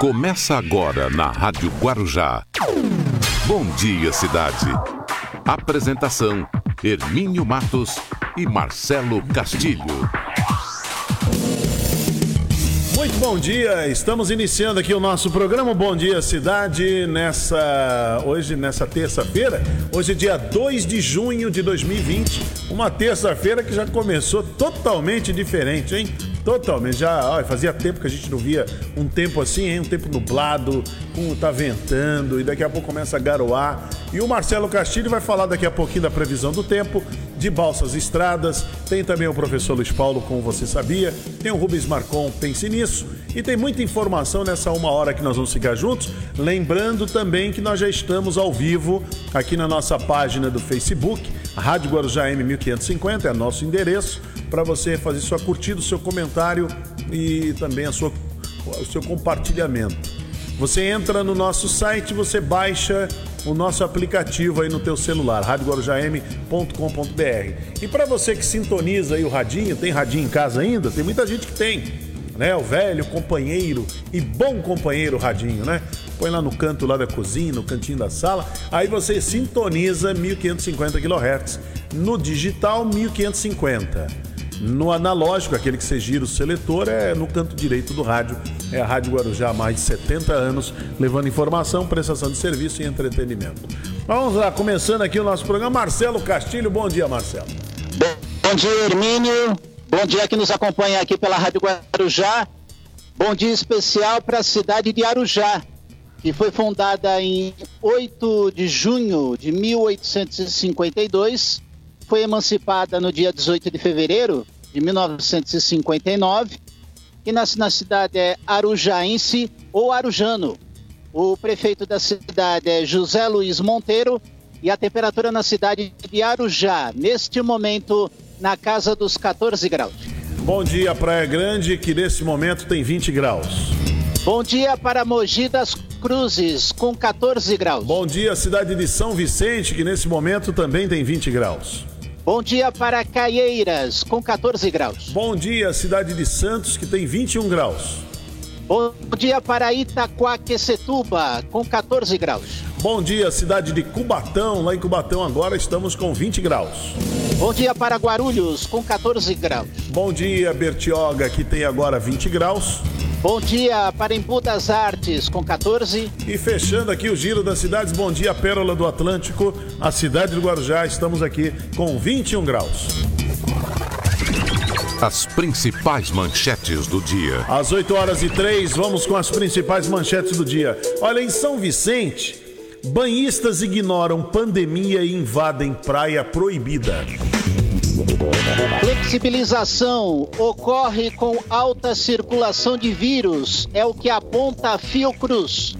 Começa agora na Rádio Guarujá. Bom dia, cidade. Apresentação: Hermínio Matos e Marcelo Castilho. Muito bom dia, estamos iniciando aqui o nosso programa Bom Dia Cidade nessa hoje nessa terça-feira, hoje dia 2 de junho de 2020, uma terça-feira que já começou totalmente diferente, hein? Totalmente, já ó, fazia tempo que a gente não via um tempo assim, hein? um tempo nublado, com tá ventando e daqui a pouco começa a garoar. E o Marcelo Castilho vai falar daqui a pouquinho da previsão do tempo, de balsas estradas. Tem também o professor Luiz Paulo, como você sabia. Tem o Rubens Marcon, pense nisso. E tem muita informação nessa uma hora que nós vamos ficar juntos. Lembrando também que nós já estamos ao vivo aqui na nossa página do Facebook, Rádio Guarujá M1550, é nosso endereço para você fazer sua curtida, seu comentário e também a sua, o seu compartilhamento. Você entra no nosso site, você baixa o nosso aplicativo aí no teu celular, radioguarujam.com.br. E para você que sintoniza aí o radinho, tem radinho em casa ainda? Tem muita gente que tem, né? O velho companheiro e bom companheiro radinho, né? Põe lá no canto lá da cozinha, no cantinho da sala, aí você sintoniza 1550 kHz. No digital 1550. No analógico, aquele que você gira o seletor, é no canto direito do rádio. É a Rádio Guarujá há mais de 70 anos, levando informação, prestação de serviço e entretenimento. Vamos lá, começando aqui o nosso programa. Marcelo Castilho, bom dia, Marcelo. Bom dia, Hermínio. Bom dia que nos acompanha aqui pela Rádio Guarujá. Bom dia especial para a cidade de Arujá, que foi fundada em 8 de junho de 1852 foi emancipada no dia 18 de fevereiro de 1959 e nasce na cidade é Arujaense ou Arujano. O prefeito da cidade é José Luiz Monteiro e a temperatura na cidade de Arujá, neste momento, na casa dos 14 graus. Bom dia, Praia Grande, que nesse momento tem 20 graus. Bom dia para Mogi das Cruzes, com 14 graus. Bom dia, cidade de São Vicente, que nesse momento também tem 20 graus. Bom dia para Caieiras, com 14 graus. Bom dia, cidade de Santos, que tem 21 graus. Bom dia para Itaquaquecetuba, com 14 graus. Bom dia, cidade de Cubatão. Lá em Cubatão agora estamos com 20 graus. Bom dia para Guarulhos, com 14 graus. Bom dia, Bertioga, que tem agora 20 graus. Bom dia para Embu das Artes, com 14. E fechando aqui o giro das cidades, bom dia, Pérola do Atlântico, a cidade do Guarujá, estamos aqui com 21 graus. As principais manchetes do dia. Às 8 horas e 3, vamos com as principais manchetes do dia. Olha, em São Vicente, banhistas ignoram pandemia e invadem praia proibida. Flexibilização ocorre com alta circulação de vírus, é o que aponta a Fiocruz.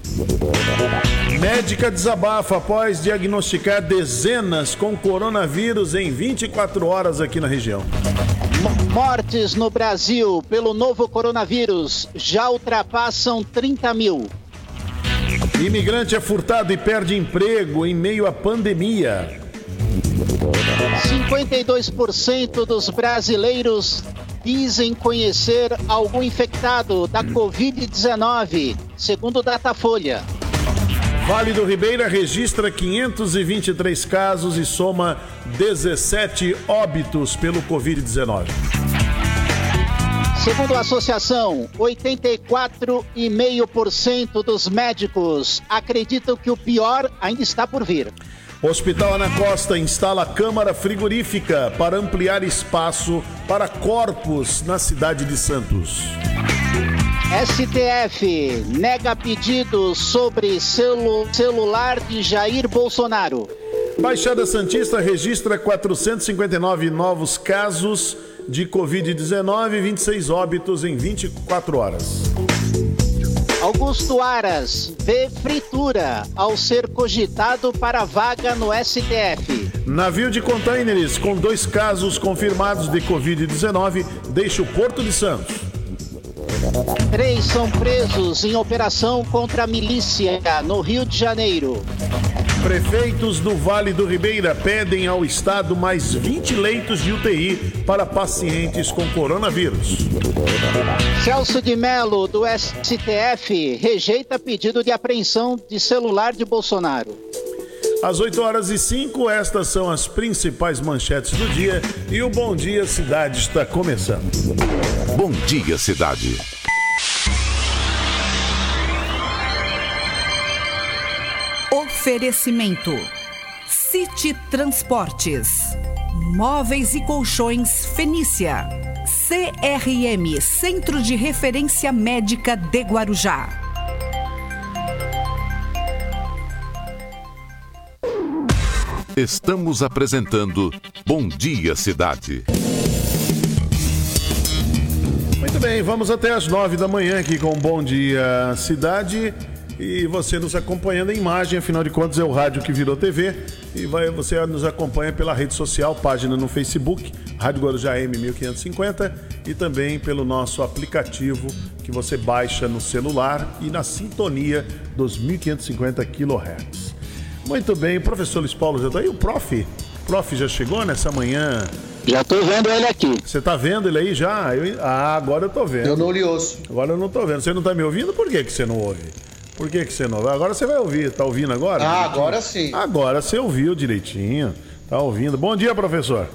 Médica desabafa após diagnosticar dezenas com coronavírus em 24 horas aqui na região. Mortes no Brasil pelo novo coronavírus já ultrapassam 30 mil. Imigrante é furtado e perde emprego em meio à pandemia. 52% dos brasileiros dizem conhecer algum infectado da Covid-19, segundo Datafolha. Vale do Ribeira registra 523 casos e soma 17 óbitos pelo Covid-19. Segundo a associação, 84,5% dos médicos acreditam que o pior ainda está por vir. Hospital Ana Costa instala câmara frigorífica para ampliar espaço para corpos na cidade de Santos. STF nega pedido sobre celu celular de Jair Bolsonaro. Baixada Santista registra 459 novos casos de Covid-19 e 26 óbitos em 24 horas. Augusto Aras vê fritura ao ser cogitado para vaga no STF. Navio de contêineres com dois casos confirmados de Covid-19 deixa o Porto de Santos. Três são presos em operação contra a milícia no Rio de Janeiro. Prefeitos do Vale do Ribeira pedem ao Estado mais 20 leitos de UTI para pacientes com coronavírus. Celso de Mello, do STF, rejeita pedido de apreensão de celular de Bolsonaro. Às 8 horas e 5, estas são as principais manchetes do dia e o Bom Dia Cidade está começando. Bom Dia Cidade. Oferecimento: City Transportes, Móveis e Colchões Fenícia, CRM Centro de Referência Médica de Guarujá. Estamos apresentando Bom Dia Cidade. Muito bem, vamos até as 9 da manhã aqui com Bom Dia Cidade. E você nos acompanhando em imagem, afinal de contas é o rádio que virou TV. E vai, você nos acompanha pela rede social, página no Facebook, Rádio Guarujá M1550, e também pelo nosso aplicativo que você baixa no celular e na sintonia dos 1550 kHz. Muito bem, professor Luiz Paulo já está aí. O prof, prof já chegou nessa manhã? Já estou vendo ele aqui. Você está vendo ele aí já? Eu, ah, agora eu estou vendo. Eu não lhe ouço. Agora eu não estou vendo. Você não está me ouvindo? Por que, que você não ouve? Por que, que você não Agora você vai ouvir. Tá ouvindo agora? Ah, direitinho? agora sim. Agora você ouviu direitinho. Tá ouvindo. Bom dia, professor.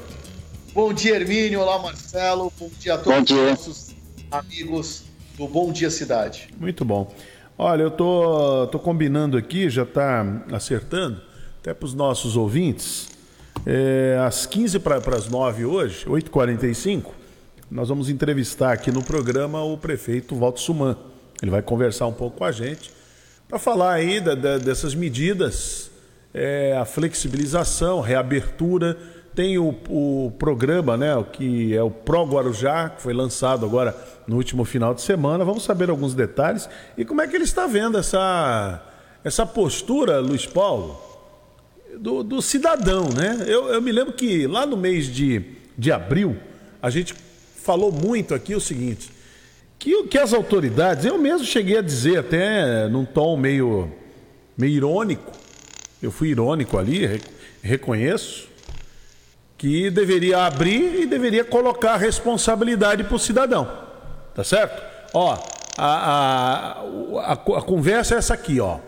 Bom dia, Hermínio. Olá, Marcelo. Bom dia a todos Bom dia. os nossos amigos do Bom Dia Cidade. Muito bom. Olha, eu tô, tô combinando aqui, já tá acertando, até para os nossos ouvintes. É, às 15 para as 9 hoje, 8h45, nós vamos entrevistar aqui no programa o prefeito Walter Suman. Ele vai conversar um pouco com a gente para falar aí da- da- dessas medidas, é, a flexibilização, reabertura. Tem o, o programa, né, o que é o Pro Guarujá, que foi lançado agora no último final de semana. Vamos saber alguns detalhes e como é que ele está vendo essa, essa postura, Luiz Paulo, do, do cidadão, né? Eu, eu me lembro que lá no mês de, de abril, a gente falou muito aqui o seguinte, que, que as autoridades, eu mesmo cheguei a dizer até num tom meio, meio irônico, eu fui irônico ali, re- reconheço, que deveria abrir e deveria colocar a responsabilidade para o cidadão. Tá certo? Ó, a, a, a, a conversa é essa aqui, ó.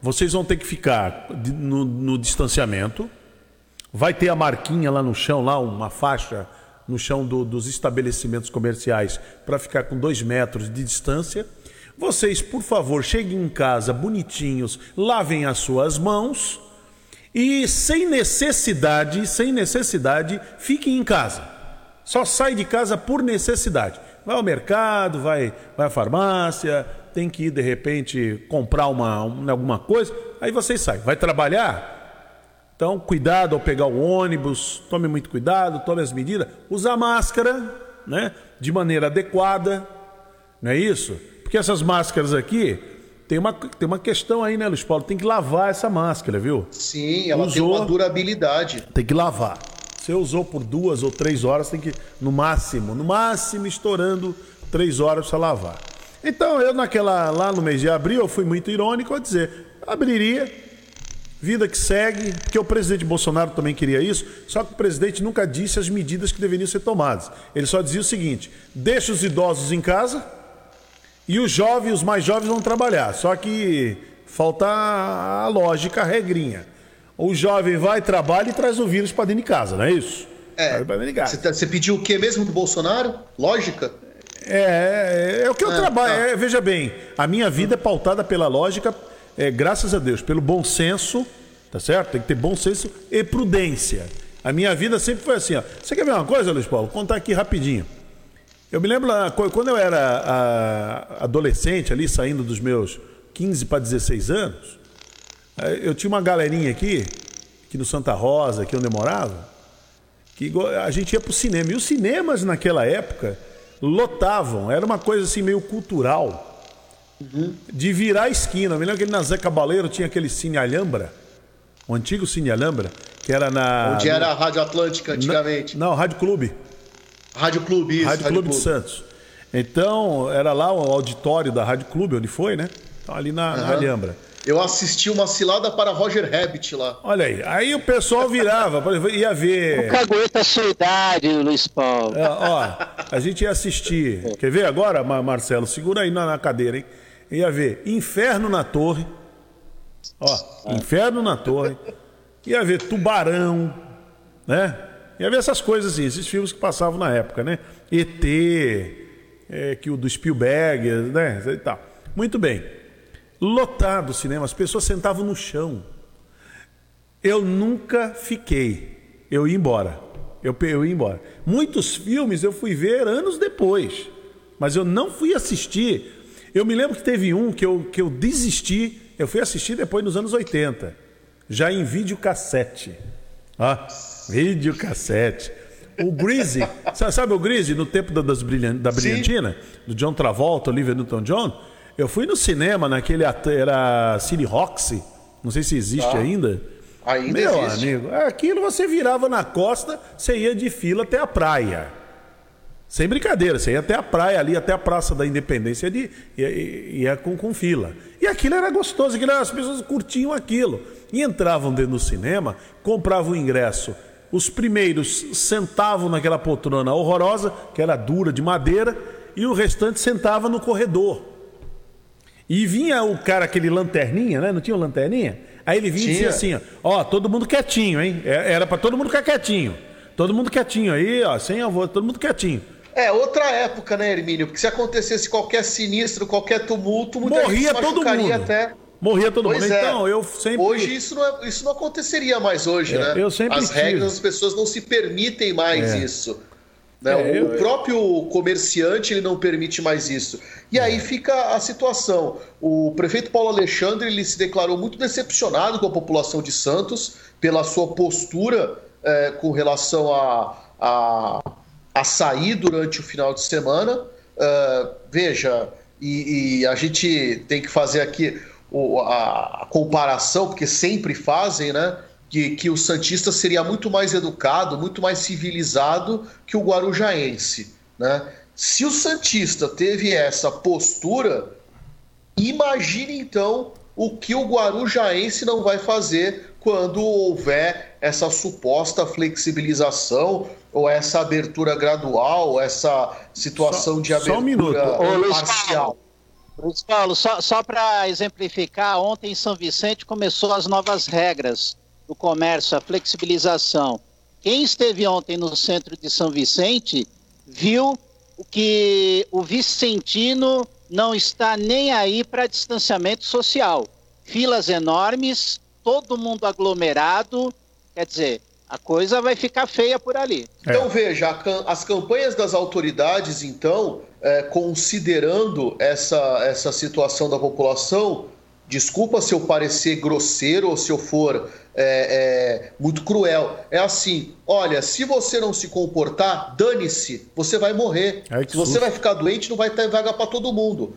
Vocês vão ter que ficar no, no distanciamento. Vai ter a marquinha lá no chão, lá uma faixa no chão do- dos estabelecimentos comerciais para ficar com dois metros de distância. Vocês, por favor, cheguem em casa bonitinhos, lavem as suas mãos e sem necessidade, sem necessidade, fiquem em casa. Só sai de casa por necessidade. Vai ao mercado, vai, vai à farmácia, tem que ir de repente comprar uma, um- alguma coisa, aí vocês saem. Vai trabalhar? Então, cuidado ao pegar o ônibus, tome muito cuidado, tome as medidas, usa máscara, né, de maneira adequada, não é isso? Porque essas máscaras aqui, tem uma, tem uma questão aí, né, Luiz Paulo? Tem que lavar essa máscara, viu? Sim, ela tem Usou. uma durabilidade. Tem que lavar. Você usou por duas ou três horas, tem que, no máximo, no máximo, estourando três horas para lavar. Então, eu naquela, lá no mês de abril, eu fui muito irônico a dizer, abriria, vida que segue, porque o presidente Bolsonaro também queria isso, só que o presidente nunca disse as medidas que deveriam ser tomadas. Ele só dizia o seguinte, deixa os idosos em casa e os jovens, os mais jovens vão trabalhar. Só que falta a lógica, a regrinha. O jovem vai, trabalha e traz o vírus para dentro de casa, não é isso? É. Você, tá- você pediu o que mesmo do Bolsonaro? Lógica? É, é, é o que eu Ah, trabalho. tá. é, veja bem, a minha vida é pautada pela lógica, é, graças a Deus, pelo bom senso, tá certo? Tem que ter bom senso e prudência. A minha vida sempre foi assim, ó. Você quer ver uma coisa, Luiz Paulo? Vou contar aqui rapidinho. Eu me lembro quando eu era adolescente, ali saindo dos meus 15 para 16 anos, eu tinha uma galerinha aqui, aqui no Santa Rosa, aqui onde eu morava, que a gente ia pro cinema. E os cinemas naquela época lotavam, era uma coisa assim meio cultural. De virar a esquina. Me lembro que ele na Zé Cabaleiro tinha aquele Cine Alhambra, o antigo Cine Alhambra, que era na. Onde era a Rádio Atlântica antigamente? Não, Rádio Clube. Rádio Clube, isso. Rádio Clube de Santos. Então, era lá o auditório da Rádio Clube, onde foi, né? Então, ali na, na Aham. Alhambra. Eu assisti uma cilada para Roger Rabbit lá. Olha aí, aí o pessoal virava, ia ver. O cagueta a sua idade, Luiz Paulo. É, ó, a gente ia assistir. Quer ver agora, Mar- Marcelo? Segura aí na, na cadeira, hein? Ia ver Inferno na Torre. Ó, Inferno na Torre. Ia ver Tubarão, né? Ia ver essas coisas assim, esses filmes que passavam na época, né? ET, é, que o do Spielberg, né? E tal. Muito bem. Lotado o cinema, as pessoas sentavam no chão. Eu nunca fiquei. Eu ia embora. Eu, eu ia embora. Muitos filmes eu fui ver anos depois. Mas eu não fui assistir. Eu me lembro que teve um que eu, que eu desisti. Eu fui assistir depois nos anos 80. Já em videocassete. Ah, videocassete. O Greasy. Sa- Sabe o Greasy no tempo da, das brilhan- da Brilhantina? Do John Travolta, Olivia Newton-John? Eu fui no cinema naquele... Era City Roxy. Não sei se existe ainda. Ainda Meu existe. amigo, aquilo você virava na costa, você ia de fila até a praia. Sem brincadeira, você ia até a praia ali, até a Praça da Independência, de, ia, ia, com, com fila. E aquilo era gostoso, aquilo, as pessoas curtiam aquilo. E entravam dentro do cinema, compravam o ingresso. Os primeiros sentavam naquela poltrona horrorosa, que era dura de madeira, e o restante sentava no corredor. E vinha o cara, aquele lanterninha, né? Não tinha lanterninha? Aí ele vinha e dizia Tinha. assim, ó, ó, todo mundo quietinho, hein? É- Era pra todo mundo ficar quietinho. Todo mundo quietinho aí, ó, sem avô, todo mundo quietinho. É, outra época, né, Hermínio? Porque se acontecesse qualquer sinistro, qualquer tumulto, muita Morria todo mundo. até. Morria todo Pois mundo. é. Então, eu sempre. Hoje isso não, é- isso não aconteceria mais hoje, É, né? eu sempre As tive. regras, as pessoas não se permitem mais isso. Né? É, o eu- próprio comerciante ele não permite mais isso. E É. aí fica a situação. O prefeito Paulo Alexandre ele se declarou muito decepcionado com a população de Santos pela sua postura com relação a, a, a sair durante o final de semana. Eh, veja, e, e a gente tem que fazer aqui o- a, a comparação, porque sempre fazem, né? Que, que o Santista seria muito mais educado, muito mais civilizado que o Guarujaense, né? Se o Santista teve essa postura, imagine então o que o Guarujaense não vai fazer quando houver essa suposta flexibilização ou essa abertura gradual, essa situação Só- de só um abertura minuto. Ô, parcial. Luiz Paulo, só, só para exemplificar, ontem em São Vicente começou as novas regras do comércio, a flexibilização. Quem esteve ontem no centro de São Vicente viu que o Vicentino não está nem aí para distanciamento social. Filas enormes, todo mundo aglomerado, quer dizer, a coisa vai ficar feia por ali. Então veja, as campanhas das autoridades, então, é, considerando essa, essa situação da população, desculpa se eu parecer grosseiro ou se eu for é, é, muito cruel, é assim: olha, se você não se comportar, dane-se, você vai morrer. Se você susto. vai ficar doente, não vai ter vaga para todo mundo.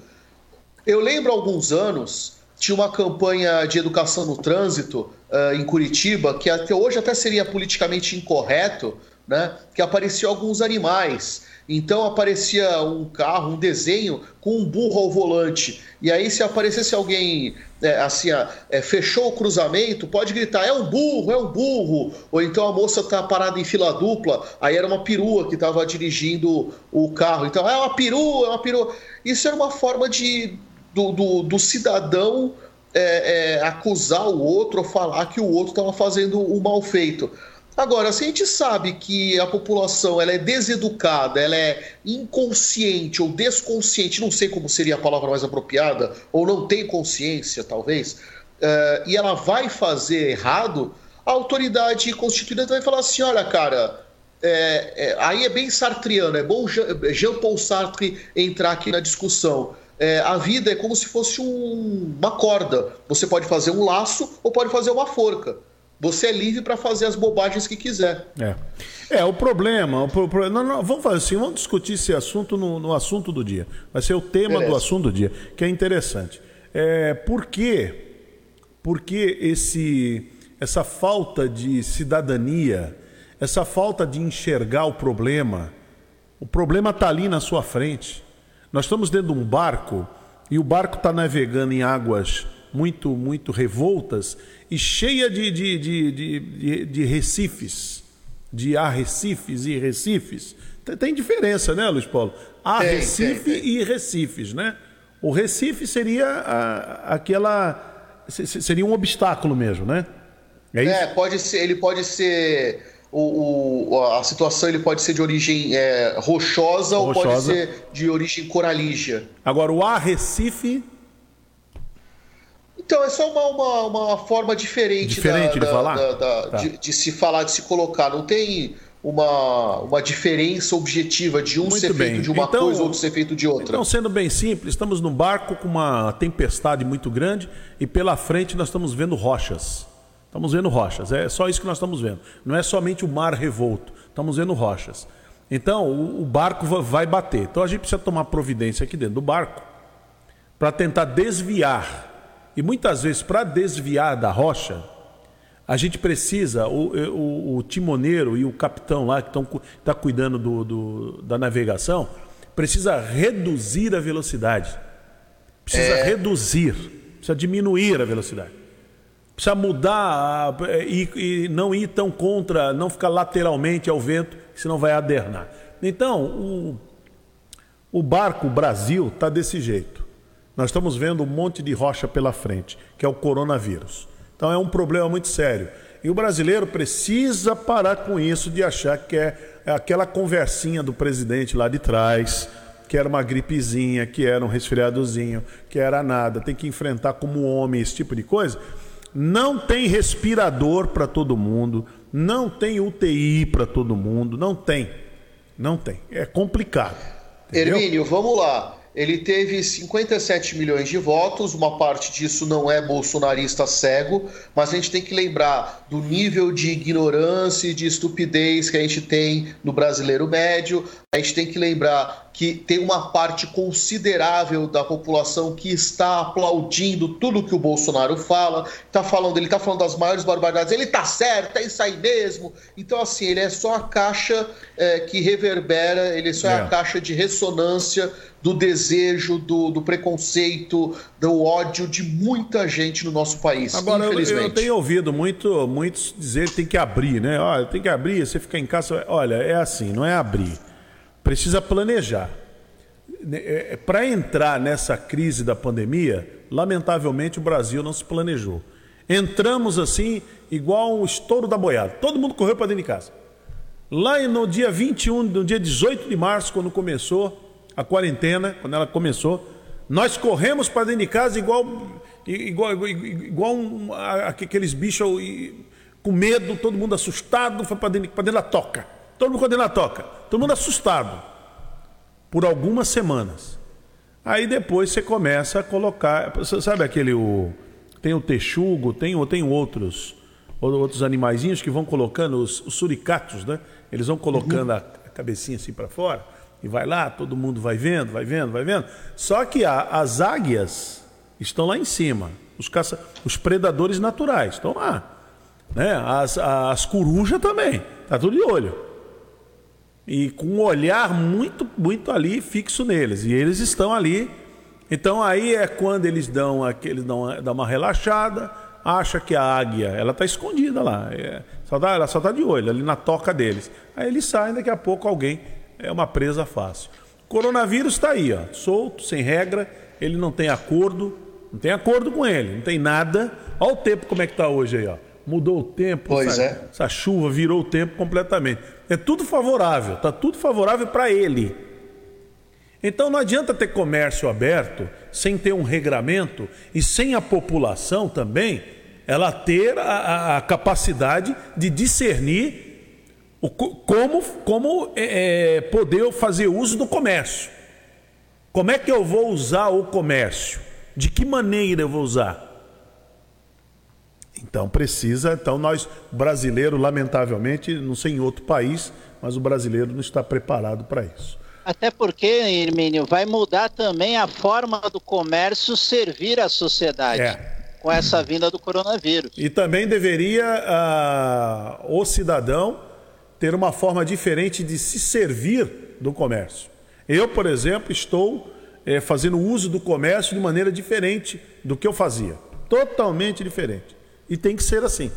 Eu lembro há alguns anos, tinha uma campanha de educação no trânsito eh, em Curitiba, que até hoje até seria politicamente incorreto, né? Que apareciam alguns animais. Então aparecia um carro, um desenho com um burro ao volante. E aí, se aparecesse alguém eh, assim, eh, fechou o cruzamento, pode gritar: é um burro, é um burro. Ou então a moça está parada em fila dupla, aí era uma perua que estava dirigindo o carro. Então, é uma perua, é uma perua. Isso era uma forma de do, do, do cidadão é, é, acusar o outro ou falar que o outro estava fazendo o mal feito. Agora, se a gente sabe que a população ela é deseducada, ela é inconsciente ou desconsciente, não sei como seria a palavra mais apropriada, ou não tem consciência, talvez, é, e ela vai fazer errado, a autoridade constituinte vai falar assim: olha, cara, é, é, aí é bem sartriano, é bom Jean- Jean-Paul Sartre entrar aqui na discussão. É, a vida é como se fosse um- uma corda. Você pode fazer um laço ou pode fazer uma forca. Você é livre para fazer as bobagens que quiser. É. É, o problema. O pro- não, não, vamos fazer assim, vamos discutir esse assunto no, no assunto do dia. Vai ser o tema Beleza. do assunto do dia, que é interessante. É, por quê? Por que esse, essa falta de cidadania, essa falta de enxergar o problema? O problema está ali na sua frente. Nós estamos dentro de um barco e o barco está navegando em águas muito, muito revoltas e cheia de, de, de, de, de recifes, de arrecifes e recifes. Tem diferença, né, Luiz Paulo? Arrecife tem, tem, tem. e recifes, né? O Recife seria a, aquela. Seria um obstáculo mesmo, né? É, isso? é pode ser, ele pode ser. O, o, a situação ele pode ser de origem é, rochosa, rochosa, ou pode ser de origem coralígea. Agora, o Arrecife. Então, é só uma, uma, uma forma diferente, diferente da, de, falar? Da, da, tá. de, de, se falar, de se colocar. Não tem uma, uma diferença objetiva de um Muito ser bem. feito de uma então, coisa ou outro ser feito de outra. Então, sendo bem simples, estamos num barco com uma tempestade muito grande e pela frente nós estamos vendo rochas. Estamos vendo rochas, é só isso que nós estamos vendo. Não é somente o mar revolto, estamos vendo rochas. Então, o, o barco vai bater. Então, a gente precisa tomar providência aqui dentro do barco para tentar desviar. E muitas vezes, para desviar da rocha, a gente precisa, o, o, o timoneiro e o capitão lá que estão tá cuidando do, do, da navegação, precisa reduzir a velocidade. Precisa é... reduzir, precisa diminuir a velocidade. Precisa mudar e, e não ir tão contra, não ficar lateralmente ao vento, senão vai adernar. Então, o, o barco Brasil está desse jeito. Nós estamos vendo um monte de rocha pela frente, que é o coronavírus. Então é um problema muito sério. E o brasileiro precisa parar com isso de achar que é, aquela conversinha do presidente lá de trás, que era uma gripezinha, que era um resfriadozinho, que era nada, tem que enfrentar como homem esse tipo de coisa. Não tem respirador para todo mundo, não tem UTI para todo mundo, não tem. Não tem. É complicado. Entendeu? Hermínio, vamos lá. Ele teve 57 milhões de votos, uma parte disso não é bolsonarista cego, mas a gente tem que lembrar do nível de ignorância e de estupidez que a gente tem no brasileiro médio. A gente tem que lembrar que tem uma parte considerável da população que está aplaudindo tudo que o Bolsonaro fala, está falando, ele está falando das maiores barbaridades, ele está certo, é isso aí mesmo. Então, assim, ele é só a caixa é, que reverbera, ele só é, é a caixa de ressonância do desejo, do, do, preconceito, do ódio de muita gente no nosso país. Agora, eu, eu, tenho ouvido muito, muitos dizer que tem que abrir, né? Olha, tem que abrir, você fica em casa. Olha, é assim, não é abrir. Precisa planejar. É, é, Para entrar nessa crise da pandemia, lamentavelmente o Brasil não se planejou. Entramos assim, igual um estouro da boiada. Todo mundo correu para dentro de casa. Lá no dia 21, no dia 18 de março, quando começou, a quarentena, quando ela começou, nós corremos para dentro de casa igual, igual, igual, igual um, aqueles bichos com medo, todo mundo assustado, foi para dentro, dentro da toca. Todo mundo dentro da toca. Todo mundo assustado. Por algumas semanas. Aí depois você começa a colocar. Sabe aquele. O, tem o texugo, tem, tem outros outros animaizinhos que vão colocando, os, os suricatos, né? Eles vão colocando uhum. a, cabecinha assim para fora. E vai lá, todo mundo vai vendo, vai vendo, vai vendo. Só que a, as águias estão lá em cima. Os, caça, os predadores naturais estão lá. Né? As, as corujas também. Está tudo de olho. E com um olhar muito, muito ali fixo neles. E eles estão ali. Então aí é quando eles dão aquele dão, dão uma relaxada, acha que a águia ela está escondida lá. É, só tá, ela só está de olho ali na toca deles. Aí eles saem, daqui a pouco alguém é uma presa fácil. O coronavírus está aí, ó, solto, sem regra, ele não tem acordo, não tem acordo com ele, não tem nada. Olha o tempo como é que está hoje aí, ó. Mudou o tempo, pois essa, é. essa chuva virou o tempo completamente. É tudo favorável, está tudo favorável para ele. Então não adianta ter comércio aberto sem ter um regramento e sem a população também ela ter a, a capacidade de discernir o, como como é, é, poder fazer uso do comércio. Como é que eu vou usar o comércio? De que maneira eu vou usar? Então precisa, então nós brasileiro, lamentavelmente, não sei em outro país, mas o brasileiro não está preparado para isso. Até porque, Hermínio, vai mudar também a forma do comércio servir à sociedade. É. Com essa vinda do coronavírus. E também deveria uh, o cidadão ter uma forma diferente de se servir do comércio. Eu, por exemplo, estou é, fazendo uso do comércio de maneira diferente do que eu fazia. Totalmente diferente. E tem que ser assim.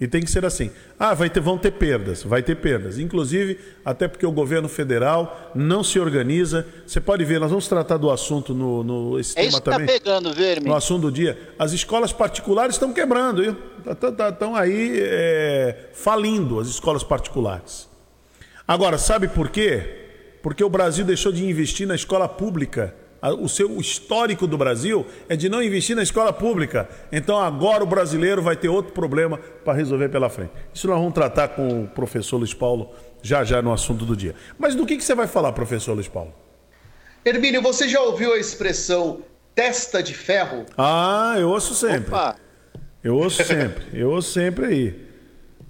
E tem que ser assim. Ah, vai ter, vão ter perdas, vai ter perdas. Inclusive, até porque o governo federal não se organiza. Você pode ver, nós vamos tratar do assunto no, no esse é tema isso também. Tá pegando, Verme. No assunto do dia. As escolas particulares estão quebrando, estão tá, tá, tá, aí é, falindo as escolas particulares. Agora, sabe por quê? Porque o Brasil deixou de investir na escola pública o seu histórico do Brasil é de não investir na escola pública. Então agora o brasileiro vai ter outro problema para resolver pela frente. Isso nós vamos tratar com o professor Luiz Paulo já já no assunto do dia. Mas do que, que você vai falar, professor Luiz Paulo? Hermínio, você já ouviu a expressão testa de ferro? Ah, eu ouço sempre. Opa. Eu ouço sempre. Eu ouço sempre aí.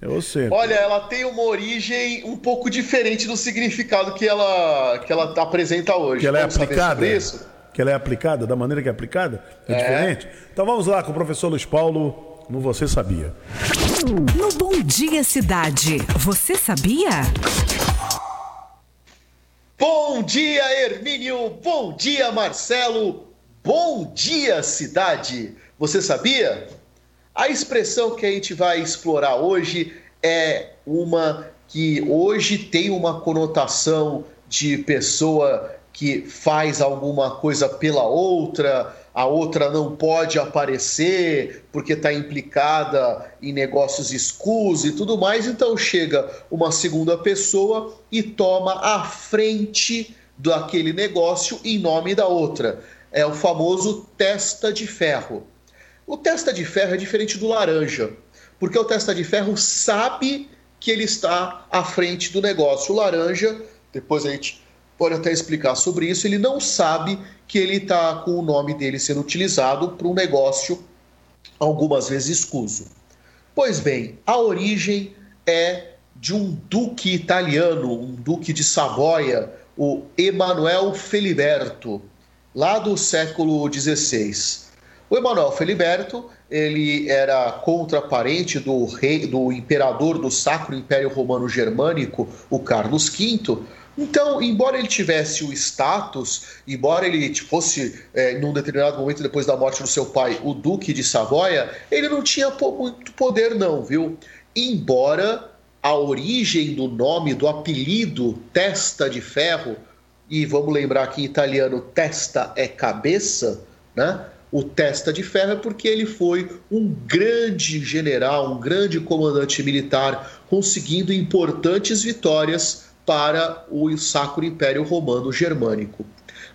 Eu sei. Olha, ela tem uma origem um pouco diferente do significado que ela, que ela apresenta hoje. Que ela é aplicada? Isso? Que ela é aplicada, da maneira que é aplicada? É, é diferente? Então vamos lá com o professor Luiz Paulo, no Você Sabia. No Bom Dia Cidade, você sabia? Bom dia, Hermínio! Bom dia, Marcelo! Bom dia, cidade! Você sabia? A expressão que a gente vai explorar hoje é uma que hoje tem uma conotação de pessoa que faz alguma coisa pela outra, a outra não pode aparecer porque está implicada em negócios escusos e tudo mais. Então chega uma segunda pessoa e toma a frente daquele negócio em nome da outra. É o famoso testa de ferro. O testa de ferro é diferente do laranja, porque o testa de ferro sabe que ele está à frente do negócio. O laranja, depois a gente pode até explicar sobre isso, ele não sabe que ele está com o nome dele sendo utilizado para um negócio algumas vezes escuso. Pois bem, a origem é de um duque italiano, um duque de Savoia, o Emanuel Feliberto, lá do século XVI. O Emanuel Feliberto, ele era contraparente do rei, do imperador do Sacro Império Romano Germânico, o Carlos V. Então, embora ele tivesse o status, embora ele fosse, é, num determinado momento depois da morte do seu pai, o Duque de Savoia, ele não tinha muito poder, não, viu? Embora a origem do nome, do apelido Testa de Ferro, e vamos lembrar que em italiano testa é cabeça, né? O Testa de Ferro é porque ele foi um grande general, um grande comandante militar, conseguindo importantes vitórias para o Sacro Império Romano Germânico.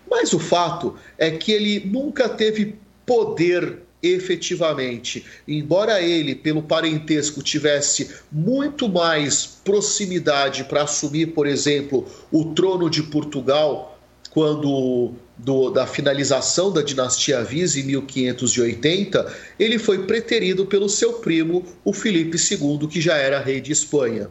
Mas o fato é que ele nunca teve poder efetivamente. Embora ele, pelo parentesco, tivesse muito mais proximidade para assumir, por exemplo, o trono de Portugal, quando do, da finalização da dinastia Viz em 1580, ele foi preterido pelo seu primo, o Felipe II, que já era rei de Espanha.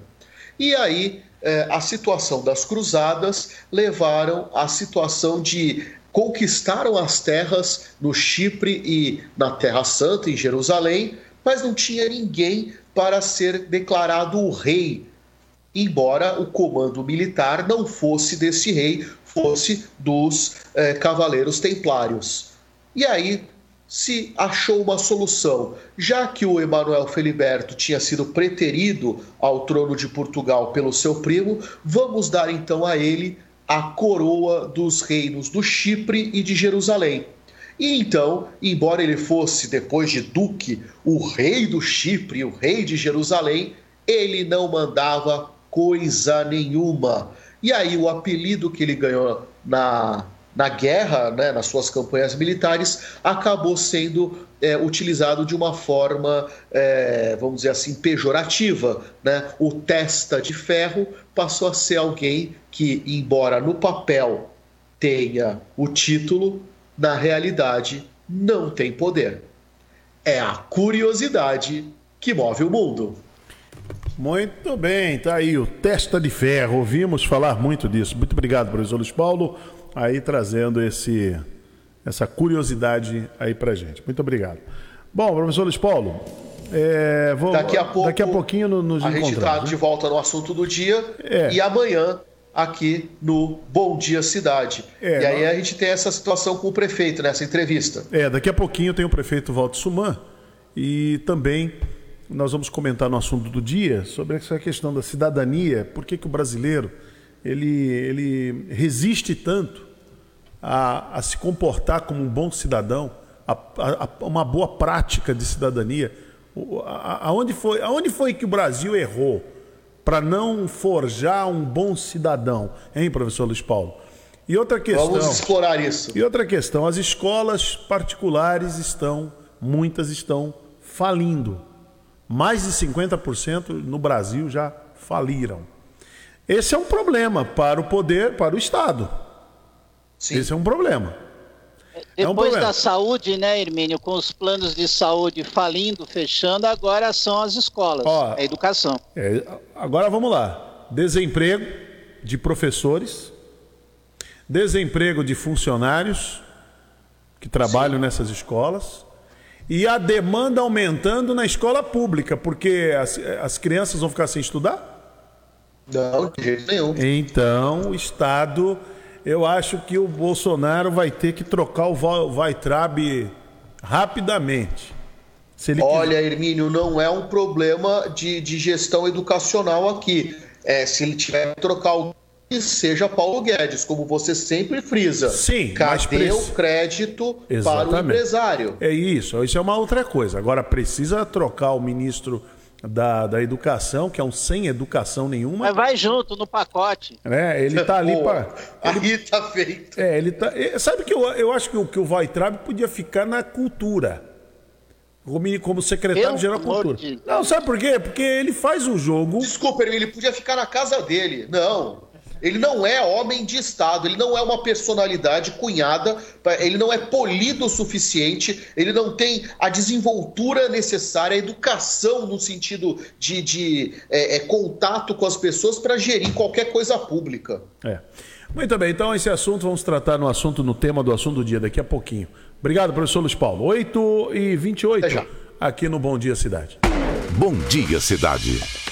E aí eh, a situação das cruzadas levaram à situação de conquistaram as terras no Chipre e na Terra Santa, em Jerusalém, mas não tinha ninguém para ser declarado o rei, embora o comando militar não fosse desse rei, fosse dos eh, Cavaleiros Templários. E aí se achou uma solução. Já que o Emanuel Feliberto tinha sido preterido ao trono de Portugal pelo seu primo, vamos dar então a ele a coroa dos reinos do Chipre e de Jerusalém. E então, embora ele fosse, depois de Duque, o rei do Chipre, o rei de Jerusalém, ele não mandava coisa nenhuma. E aí o apelido que ele ganhou na, na guerra, né, nas suas campanhas militares, acabou sendo é, utilizado de uma forma, é, vamos dizer assim, pejorativa. Né? O testa de ferro passou a ser alguém que, embora no papel tenha o título, na realidade não tem poder. É a curiosidade que move o mundo. Muito bem, tá aí o Testa de Ferro. Ouvimos falar muito disso. Muito obrigado, professor Luiz Paulo, aí trazendo esse, essa curiosidade aí pra gente. Muito obrigado. Bom, professor Luiz Paulo, é, vou, daqui, a pouco, daqui a pouquinho nos a gente está né? de volta no assunto do dia é. e amanhã aqui no Bom Dia Cidade. É, e aí a gente tem essa situação com o prefeito nessa entrevista. É, daqui a pouquinho tem o prefeito Walter Suman e também nós vamos comentar no assunto do dia sobre essa questão da cidadania, por que, que o brasileiro ele, ele resiste tanto a, a se comportar como um bom cidadão, a, a, a uma boa prática de cidadania. Aonde foi, aonde foi que o Brasil errou? para não forjar um bom cidadão, hein, professor Luiz Paulo? E outra questão. Vamos explorar isso. E outra questão: as escolas particulares estão, muitas estão falindo. Mais de 50% no Brasil já faliram. Esse é um problema para o poder, para o Estado. Sim. Esse é um problema. Depois é um da saúde, né, Hermínio, com os planos de saúde falindo, fechando, agora são as escolas, Ó, a educação. É, agora vamos lá. Desemprego de professores, desemprego de funcionários que trabalham Sim. nessas escolas e a demanda aumentando na escola pública, porque as, as crianças vão ficar sem estudar? Não, de jeito nenhum. Então, o Estado eu acho que o Bolsonaro vai ter que trocar o Vaitrab rapidamente. Olha, quiser... Hermínio, não é um problema de, de gestão educacional aqui. É, se ele tiver que trocar o seja Paulo Guedes, como você sempre frisa. Sim, cadê mas o crédito Exatamente. para o empresário? É isso, isso é uma outra coisa. Agora precisa trocar o ministro da, da educação, que é um sem educação nenhuma. Mas vai junto no pacote. É, ele tá ali para. Aí tá feito. É, ele tá. Sabe que eu, eu acho que o, que o Weitraub podia ficar na cultura. Como, como secretário-geral da cultura. De... Não, sabe por quê? Porque ele faz o jogo. Desculpa, ele podia ficar na casa dele. Não. Ele não é homem de Estado, ele não é uma personalidade cunhada, ele não é polido o suficiente, ele não tem a desenvoltura necessária, a educação no sentido de, de é, é, contato com as pessoas para gerir qualquer coisa pública. É. Muito bem, então esse assunto vamos tratar no assunto, no tema do assunto do dia daqui a pouquinho. Obrigado, professor Luiz Paulo. 8 e 28 aqui no Bom Dia Cidade. Bom Dia Cidade.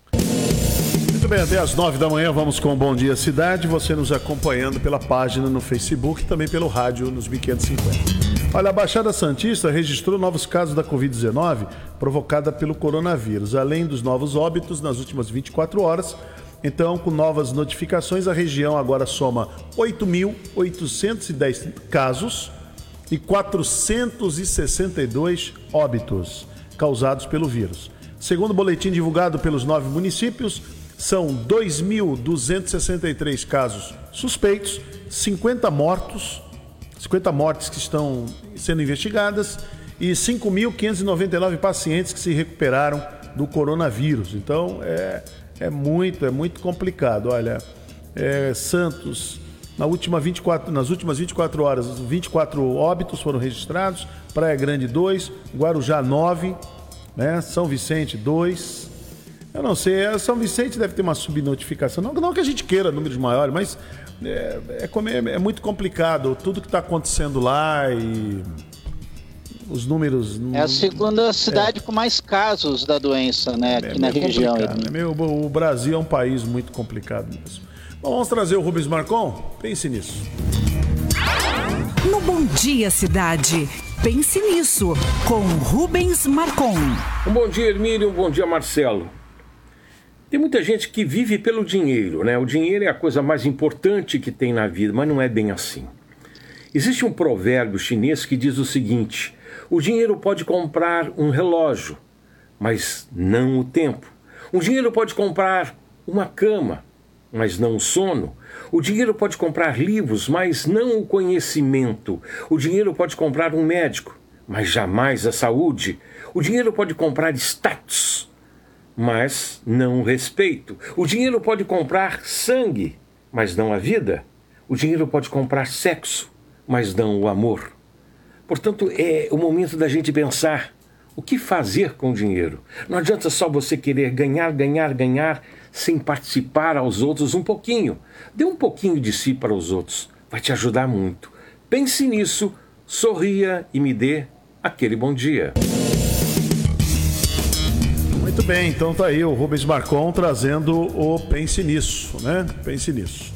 Bem, até às nove da manhã vamos com Bom Dia Cidade. Você nos acompanhando pela página no Facebook e também pelo rádio nos 1550. Olha, a Baixada Santista registrou novos casos da Covid-19 provocada pelo coronavírus, além dos novos óbitos nas últimas 24 horas. Então, com novas notificações, a região agora soma 8.810 casos e 462 óbitos causados pelo vírus. Segundo o boletim divulgado pelos nove municípios, são 2.263 casos suspeitos, 50 mortos 50 mortes que estão sendo investigadas e 5.599 pacientes que se recuperaram do coronavírus. Então é, é muito, é muito complicado. Olha, é, Santos, na última 24, nas últimas 24 horas, 24 óbitos foram registrados, Praia Grande 2, Guarujá 9, né? São Vicente 2. Eu não sei, é, São Vicente deve ter uma subnotificação. Não, não que a gente queira números maiores, mas é, é, é muito complicado tudo que está acontecendo lá e os números. É a segunda cidade é. com mais casos da doença, né, aqui é na região. É meio, o Brasil é um país muito complicado mesmo. Bom, vamos trazer o Rubens Marcon? Pense nisso. No Bom Dia Cidade. Pense nisso, com Rubens Marcon. Um bom dia, Hermílio, um bom dia, Marcelo. Tem muita gente que vive pelo dinheiro, né? O dinheiro é a coisa mais importante que tem na vida, mas não é bem assim. Existe um provérbio chinês que diz o seguinte: o dinheiro pode comprar um relógio, mas não o tempo. O dinheiro pode comprar uma cama, mas não o sono. O dinheiro pode comprar livros, mas não o conhecimento. O dinheiro pode comprar um médico, mas jamais a saúde. O dinheiro pode comprar status, mas não o respeito. O dinheiro pode comprar sangue, mas não a vida. O dinheiro pode comprar sexo, mas não o amor. Portanto, é o momento da gente pensar o que fazer com o dinheiro. Não adianta só você querer ganhar, ganhar, ganhar sem participar aos outros um pouquinho. Dê um pouquinho de si para os outros. Vai te ajudar muito. Pense nisso, sorria e me dê aquele bom dia. Muito bem, então tá aí o Rubens Marcon trazendo o Pense Nisso, né? Pense Nisso.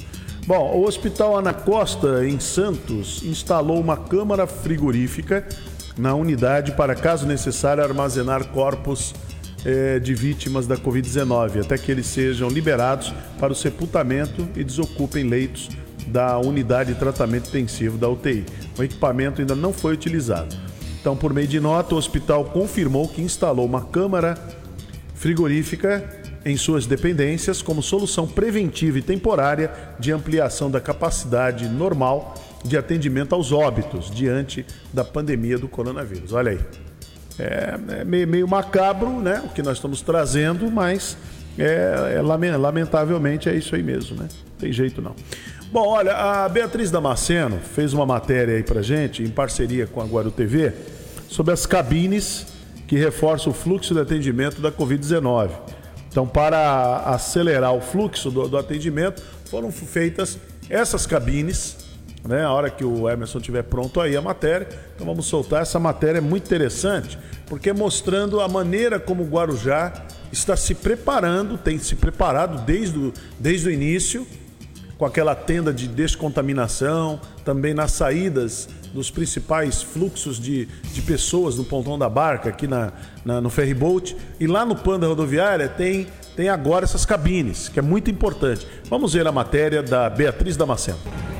Bom, o Hospital Ana Costa, em Santos, instalou uma câmara frigorífica na unidade para, caso necessário, armazenar corpos eh, de vítimas da Covid-19, até que eles sejam liberados para o sepultamento e desocupem leitos da unidade de tratamento intensivo da UTI. O equipamento ainda não foi utilizado. Então, por meio de nota, o hospital confirmou que instalou uma câmara frigorífica em suas dependências como solução preventiva e temporária de ampliação da capacidade normal de atendimento aos óbitos diante da pandemia do coronavírus. Olha aí. É, é meio, meio, macabro, né? O que nós estamos trazendo, mas é, é, lamentavelmente é isso aí mesmo, né? Tem jeito não. Bom, olha, a Beatriz Damasceno fez uma matéria aí pra gente, em parceria com a Guaru TV, sobre as cabines que reforçam o fluxo de atendimento da Covid-19. Então, para acelerar o fluxo do, do, atendimento, foram feitas essas cabines, né? A hora que o Emerson tiver pronto aí a matéria, então vamos soltar essa matéria é muito interessante, porque mostrando a maneira como o Guarujá está se preparando, tem se preparado desde o, desde o início com aquela tenda de descontaminação, também nas saídas dos principais fluxos de, de pessoas no pontão da barca, aqui na, na, no ferryboat. E lá no Panda Rodoviária tem, tem agora essas cabines, que é muito importante. Vamos ver a matéria da Beatriz Damasceno.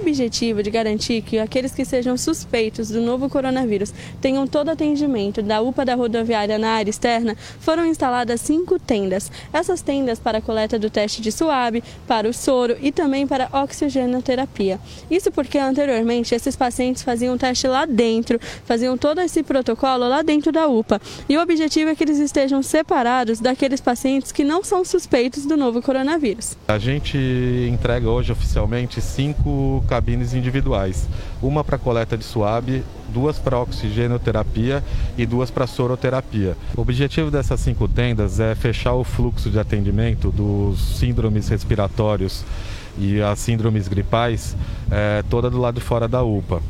Objetivo de garantir que aqueles que sejam suspeitos do novo coronavírus tenham todo atendimento da UPA da rodoviária na área externa, foram instaladas cinco tendas. Essas tendas para a coleta do teste de suave, para o soro e também para oxigenoterapia. Isso porque anteriormente esses pacientes faziam o teste lá dentro, faziam todo esse protocolo lá dentro da UPA. E o objetivo é que eles estejam separados daqueles pacientes que não são suspeitos do novo coronavírus. A gente entrega hoje oficialmente cinco cabines individuais, uma para coleta de suave, duas para oxigenoterapia e duas para soroterapia. O objetivo dessas cinco tendas é fechar o fluxo de atendimento dos síndromes respiratórios e as síndromes gripais é, toda do lado de fora da UPA.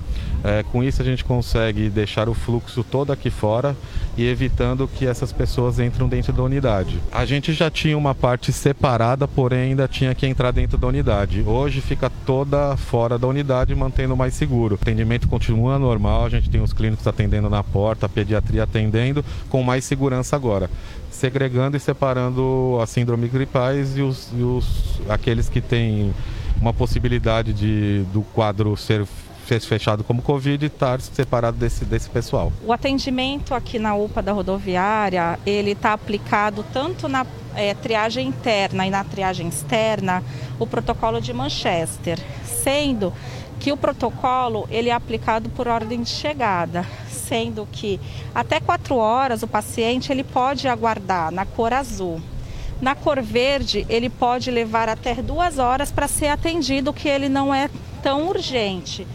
É, com isso a gente consegue deixar o fluxo todo aqui fora e evitando que essas pessoas entram dentro da unidade. A gente já tinha uma parte separada, porém ainda tinha que entrar dentro da unidade. Hoje fica toda fora da unidade, mantendo mais seguro. O atendimento continua normal, a gente tem os clínicos atendendo na porta, a pediatria atendendo, com mais segurança agora segregando e separando as síndromes gripais e, os, e os, aqueles que têm uma possibilidade de, do quadro ser fechado como Covid e estar separado desse, desse pessoal. O atendimento aqui na UPA da rodoviária, ele está aplicado tanto na é, triagem interna e na triagem externa, o protocolo de Manchester, sendo que o protocolo ele é aplicado por ordem de chegada, sendo que até quatro horas o paciente ele pode aguardar na cor azul. Na cor verde, ele pode levar até duas horas para ser atendido, que ele não é tão urgente.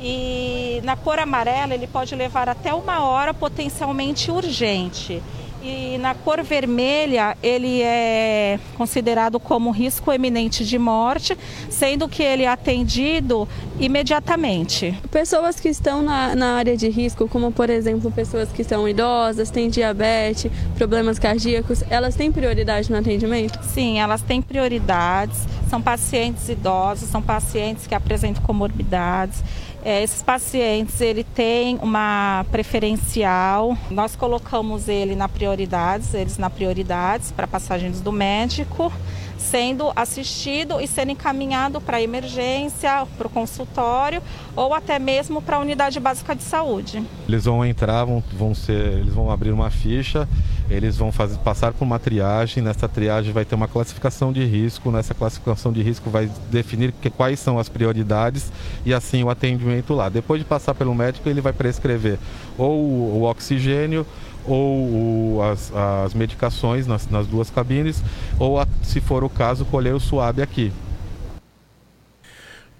E na cor amarela ele pode levar até uma hora potencialmente urgente. E na cor vermelha ele é considerado como risco eminente de morte, sendo que ele é atendido imediatamente. Pessoas que estão na, na área de risco, como por exemplo pessoas que são idosas, têm diabetes, problemas cardíacos, elas têm prioridade no atendimento? Sim, elas têm prioridades. São pacientes idosos, são pacientes que apresentam comorbidades. É, esses pacientes ele tem uma preferencial. Nós colocamos ele na prioridades, eles na prioridades para passagens do médico, sendo assistido e sendo encaminhado para emergência, para o consultório ou até mesmo para a unidade básica de saúde. Eles vão entrar, vão, vão ser, eles vão abrir uma ficha eles vão fazer, passar por uma triagem, nessa triagem vai ter uma classificação de risco, nessa classificação de risco vai definir que, quais são as prioridades e assim o atendimento lá. Depois de passar pelo médico, ele vai prescrever ou o, o oxigênio ou o, as, as, medicações nas, nas, duas cabines, ou a, se for o caso, colher o suave aqui.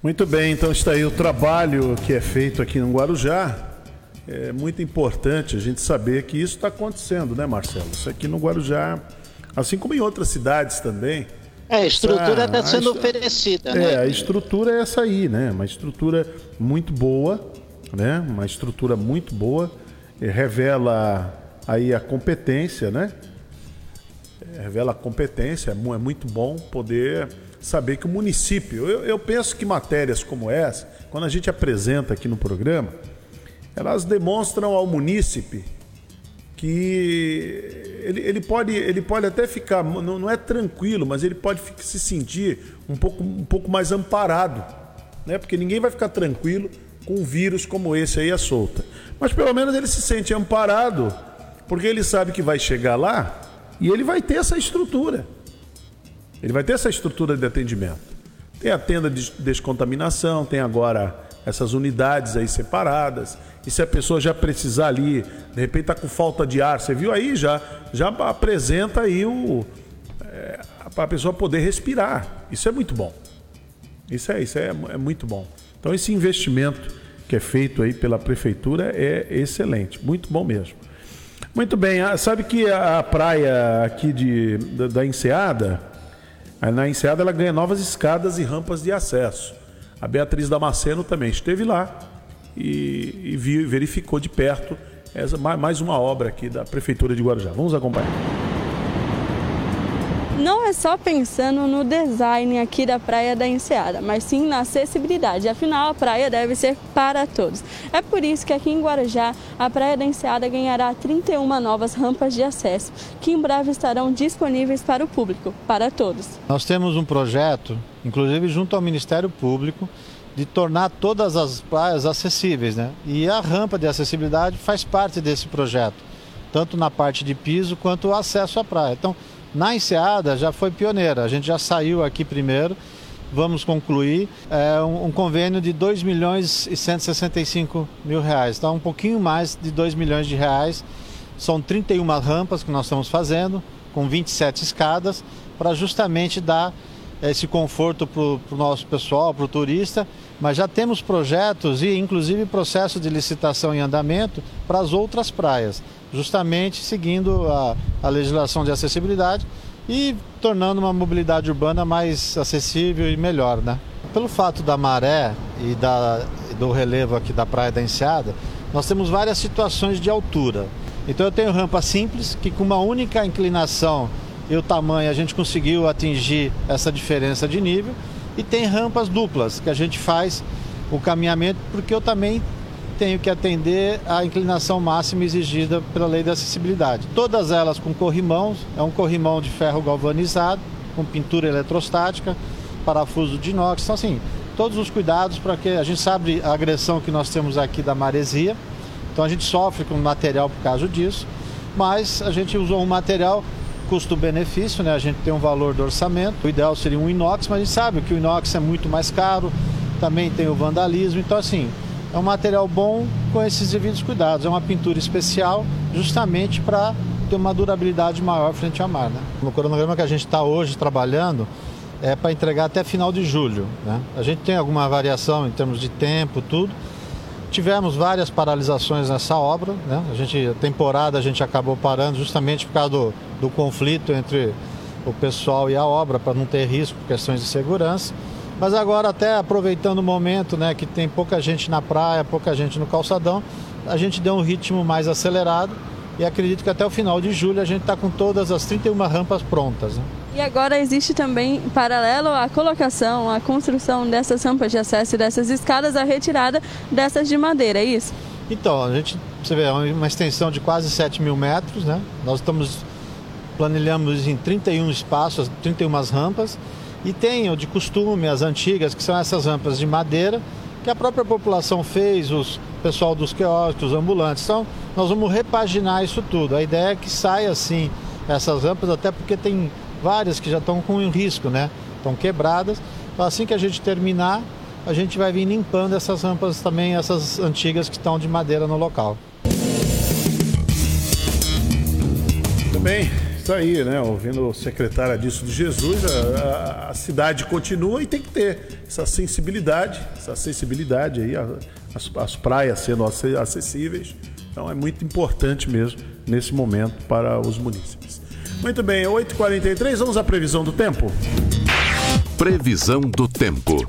Muito bem, então está aí o trabalho que é feito aqui no Guarujá. É muito importante a gente saber que isso está acontecendo, né, Marcelo? Isso aqui no Guarujá, assim como em outras cidades também. É, a estrutura está sendo oferecida, é, né? É, a estrutura é essa aí, né? Uma estrutura muito boa, né? Uma estrutura muito boa, revela aí a competência, né? Revela a competência, é, é muito bom poder saber que o município. Eu, eu penso que matérias como essa, quando a gente apresenta aqui no programa, elas demonstram ao munícipe que ele, ele, pode, ele pode até ficar, não, não é tranquilo, mas ele pode se sentir um pouco, um pouco mais amparado, né? porque ninguém vai ficar tranquilo com um vírus como esse aí à solta. Mas pelo menos ele se sente amparado, porque ele sabe que vai chegar lá e ele vai ter essa estrutura. Ele vai ter essa estrutura de atendimento. Tem a tenda de descontaminação, tem agora essas unidades aí separadas. E se a pessoa já precisar ali, de repente está com falta de ar, você viu aí, já, já apresenta aí o. É, para a pessoa poder respirar. Isso é muito bom. Isso é, isso é, é muito bom. Então esse investimento que é feito aí pela prefeitura é excelente, muito bom mesmo. Muito bem, ah, sabe que a praia aqui de, da, da Enseada, na Enseada ela ganha novas escadas e rampas de acesso. A Beatriz Damasceno também esteve lá e, e viu, verificou de perto essa, mais uma obra aqui da Prefeitura de Guarujá. Vamos acompanhar não é só pensando no design aqui da Praia da Enseada, mas sim na acessibilidade. Afinal, a praia deve ser para todos. É por isso que aqui em Guarujá, a Praia da Enseada ganhará 31 novas rampas de acesso, que em breve estarão disponíveis para o público, para todos. Nós temos um projeto, inclusive junto ao Ministério Público, de tornar todas as praias acessíveis, né? E a rampa de acessibilidade faz parte desse projeto, tanto na parte de piso quanto o acesso à praia. Então, na Enseada já foi pioneira, a gente já saiu aqui primeiro, vamos concluir. É, um, um, convênio de 2 milhões e 165 mil reais, então um pouquinho mais de 2 milhões de reais. São 31 rampas que nós estamos fazendo, com 27 escadas, para justamente dar esse conforto para o nosso pessoal, para o turista, mas já temos projetos e inclusive processo de licitação em andamento para as outras praias justamente seguindo a, a legislação de acessibilidade e tornando uma mobilidade urbana mais acessível e melhor, né? Pelo fato da maré e da, do relevo aqui da Praia da Enseada, nós temos várias situações de altura. Então eu tenho rampa simples, que com uma única inclinação e o tamanho a gente conseguiu atingir essa diferença de nível. E tem rampas duplas, que a gente faz o caminhamento, porque eu também tenho que atender à inclinação máxima exigida pela lei da acessibilidade. Todas elas com corrimão, é um corrimão de ferro galvanizado, com pintura eletrostática, parafuso de inox, então assim, todos os cuidados para que a gente sabe a agressão que nós temos aqui da maresia, então a gente sofre com material por causa disso, mas a gente usou um material custo-benefício, né? A gente tem um valor do orçamento. O ideal seria um inox, mas a gente sabe que o inox é muito mais caro, também tem o vandalismo. Então, assim, é um material bom com esses devidos cuidados. É uma pintura especial justamente para ter uma durabilidade maior frente ao mar. Né? O cronograma que a gente está hoje trabalhando é para entregar até final de julho. Né? A gente tem alguma variação em termos de tempo, tudo. Tivemos várias paralisações nessa obra. Né? A, gente, a temporada a gente acabou parando justamente por causa do, do conflito entre o pessoal e a obra, para não ter risco, questões de segurança. Mas agora, até aproveitando o momento, né, que tem pouca gente na praia, pouca gente no calçadão, a gente deu um ritmo mais acelerado e acredito que até o final de julho a gente está com todas as 31 rampas prontas. Né? E agora existe também, paralelo à colocação, à construção dessas rampas de acesso e dessas escadas, a retirada dessas de madeira, é isso? Então, a gente, você vê, é uma extensão de quase 7 mil metros, né? Nós estamos, planilhamos em 31 espaços, 31 rampas, e tem o de costume, as antigas, que são essas rampas de madeira, que a própria população fez, os pessoal dos quiosques, os ambulantes. Então, nós vamos repaginar isso tudo. A ideia é que saia assim essas rampas, até porque tem várias que já estão com risco, né? Estão quebradas. Então, assim que a gente terminar, a gente vai vir limpando essas rampas também, essas antigas que estão de madeira no local. Muito bem. Tá aí, né? Ouvindo o secretário disso de Jesus, a, a, cidade continua e tem que ter essa sensibilidade, essa sensibilidade aí, as, as praias sendo acessíveis. Então é muito importante mesmo nesse momento para os munícipes. Muito bem, 8h43, vamos à previsão do tempo? Previsão do tempo.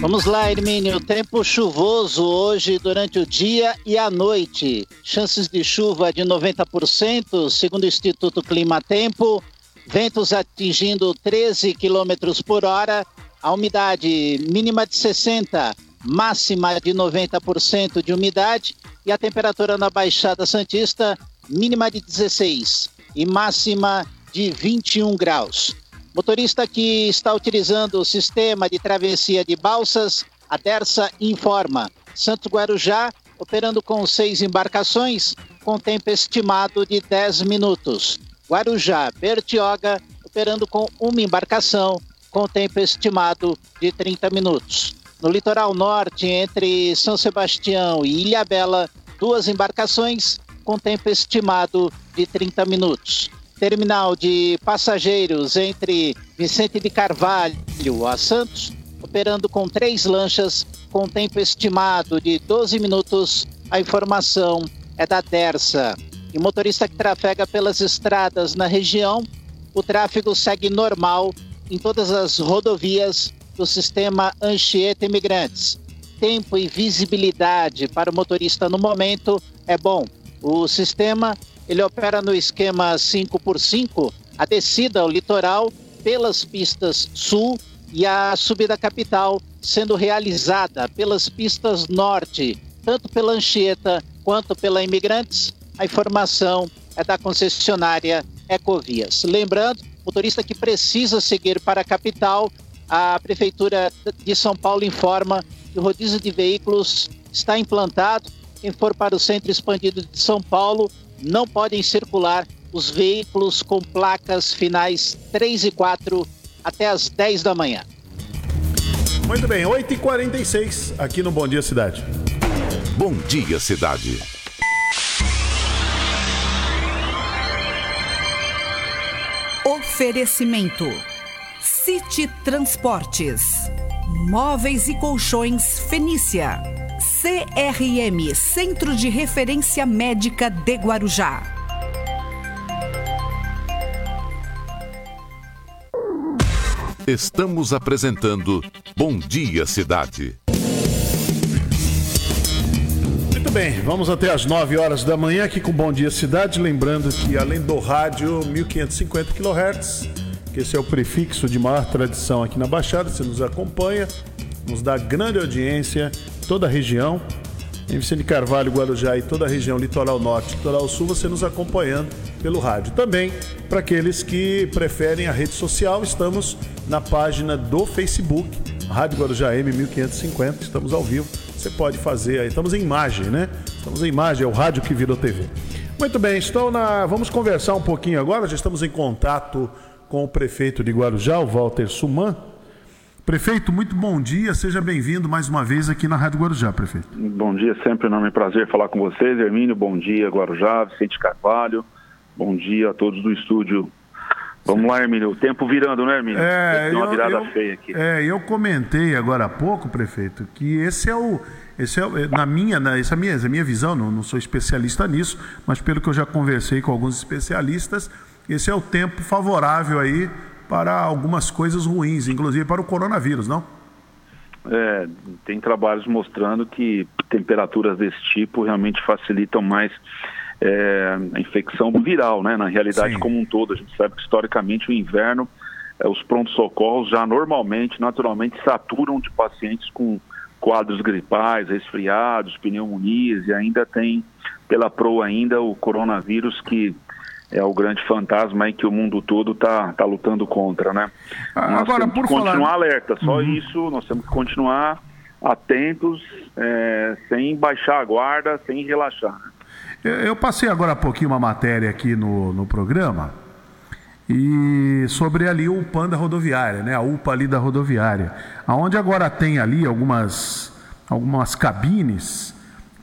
Vamos lá, Hermínio. Tempo chuvoso hoje durante o dia e a noite. Chances de chuva de 90%, segundo o Instituto Clima Tempo. Ventos atingindo 13 km por hora. A umidade mínima de 60%, máxima de 90% de umidade. E a temperatura na Baixada Santista, mínima de 16 e máxima de 21 graus. Motorista que está utilizando o sistema de travessia de balsas, a Dersa informa. Santo Guarujá, operando com seis embarcações, com tempo estimado de 10 minutos. Guarujá, Bertioga, operando com uma embarcação, com tempo estimado de 30 minutos. No litoral norte, entre São Sebastião e Ilhabela, duas embarcações, com tempo estimado de 30 minutos terminal de passageiros entre Vicente de Carvalho a Santos, operando com três lanchas com tempo estimado de 12 minutos. A informação é da Dersa. E motorista que trafega pelas estradas na região, o tráfego segue normal em todas as rodovias do sistema Anchieta Imigrantes. Tempo e visibilidade para o motorista no momento é bom. O sistema ele opera no esquema 5x5, a descida ao litoral pelas pistas sul e a subida capital sendo realizada pelas pistas norte, tanto pela Anchieta quanto pela Imigrantes. A informação é da concessionária Ecovias. Lembrando, motorista que precisa seguir para a capital, a Prefeitura de São Paulo informa que o rodízio de veículos está implantado. Quem for para o centro expandido de São Paulo não podem circular os veículos com placas finais 3 e 4 até as 10 da manhã. Muito bem, 8h46 aqui no Bom Dia Cidade. Bom Dia Cidade. Oferecimento: City Transportes, Móveis e Colchões Fenícia. CRM Centro de Referência Médica de Guarujá. Estamos apresentando Bom Dia Cidade. Muito bem, vamos até às 9 horas da manhã aqui com Bom Dia Cidade. Lembrando que além do rádio 1550 kHz, que esse é o prefixo de maior tradição aqui na Baixada, você nos acompanha, nos dá grande audiência toda a região. Em Vicente Carvalho, Guarujá e toda a região litoral norte, litoral sul, você nos acompanhando pelo rádio. Também, para aqueles que preferem a rede social, estamos na página do Facebook, Rádio Guarujá M 1550, estamos ao vivo. Você pode fazer aí, estamos em imagem, né? Estamos em imagem, é o rádio que virou TV. Muito bem, estou na. Vamos conversar um pouquinho agora. Já estamos em contato com o prefeito de Guarujá, o Walter Suman. Prefeito, muito bom dia, seja bem-vindo mais uma vez aqui na Rádio Guarujá, prefeito. Bom dia, sempre um enorme prazer falar com vocês, Hermínio, bom dia, Guarujá, Vicente Carvalho, bom dia a todos do estúdio. Vamos lá, Hermínio, o tempo virando, né, Hermínio? É, uma eu, virada eu, feia aqui. É, eu comentei agora há pouco, prefeito, que esse é o, esse é, na minha, na, essa é a minha, essa é a minha visão, não, não sou especialista nisso, mas pelo que eu já conversei com alguns especialistas, esse é o tempo favorável aí para algumas coisas ruins, inclusive para o coronavírus, não? É, tem trabalhos mostrando que temperaturas desse tipo realmente facilitam mais é, a infecção viral, né? Na realidade Sim. como um todo, a gente sabe que historicamente o inverno, é, os prontos-socorros já normalmente, naturalmente, saturam de pacientes com quadros gripais, resfriados, pneumonias e ainda tem pela proa ainda o coronavírus que é o grande fantasma aí que o mundo todo está tá lutando contra, né? Ah, nós Agora, temos por que continuar falar... alerta, só uhum. isso, nós temos que continuar atentos, é, sem baixar a guarda, sem relaxar. Eu passei agora há pouquinho uma matéria aqui no, no programa e sobre ali o PAN da rodoviária, né? A UPA ali da rodoviária, aonde agora tem ali algumas algumas cabines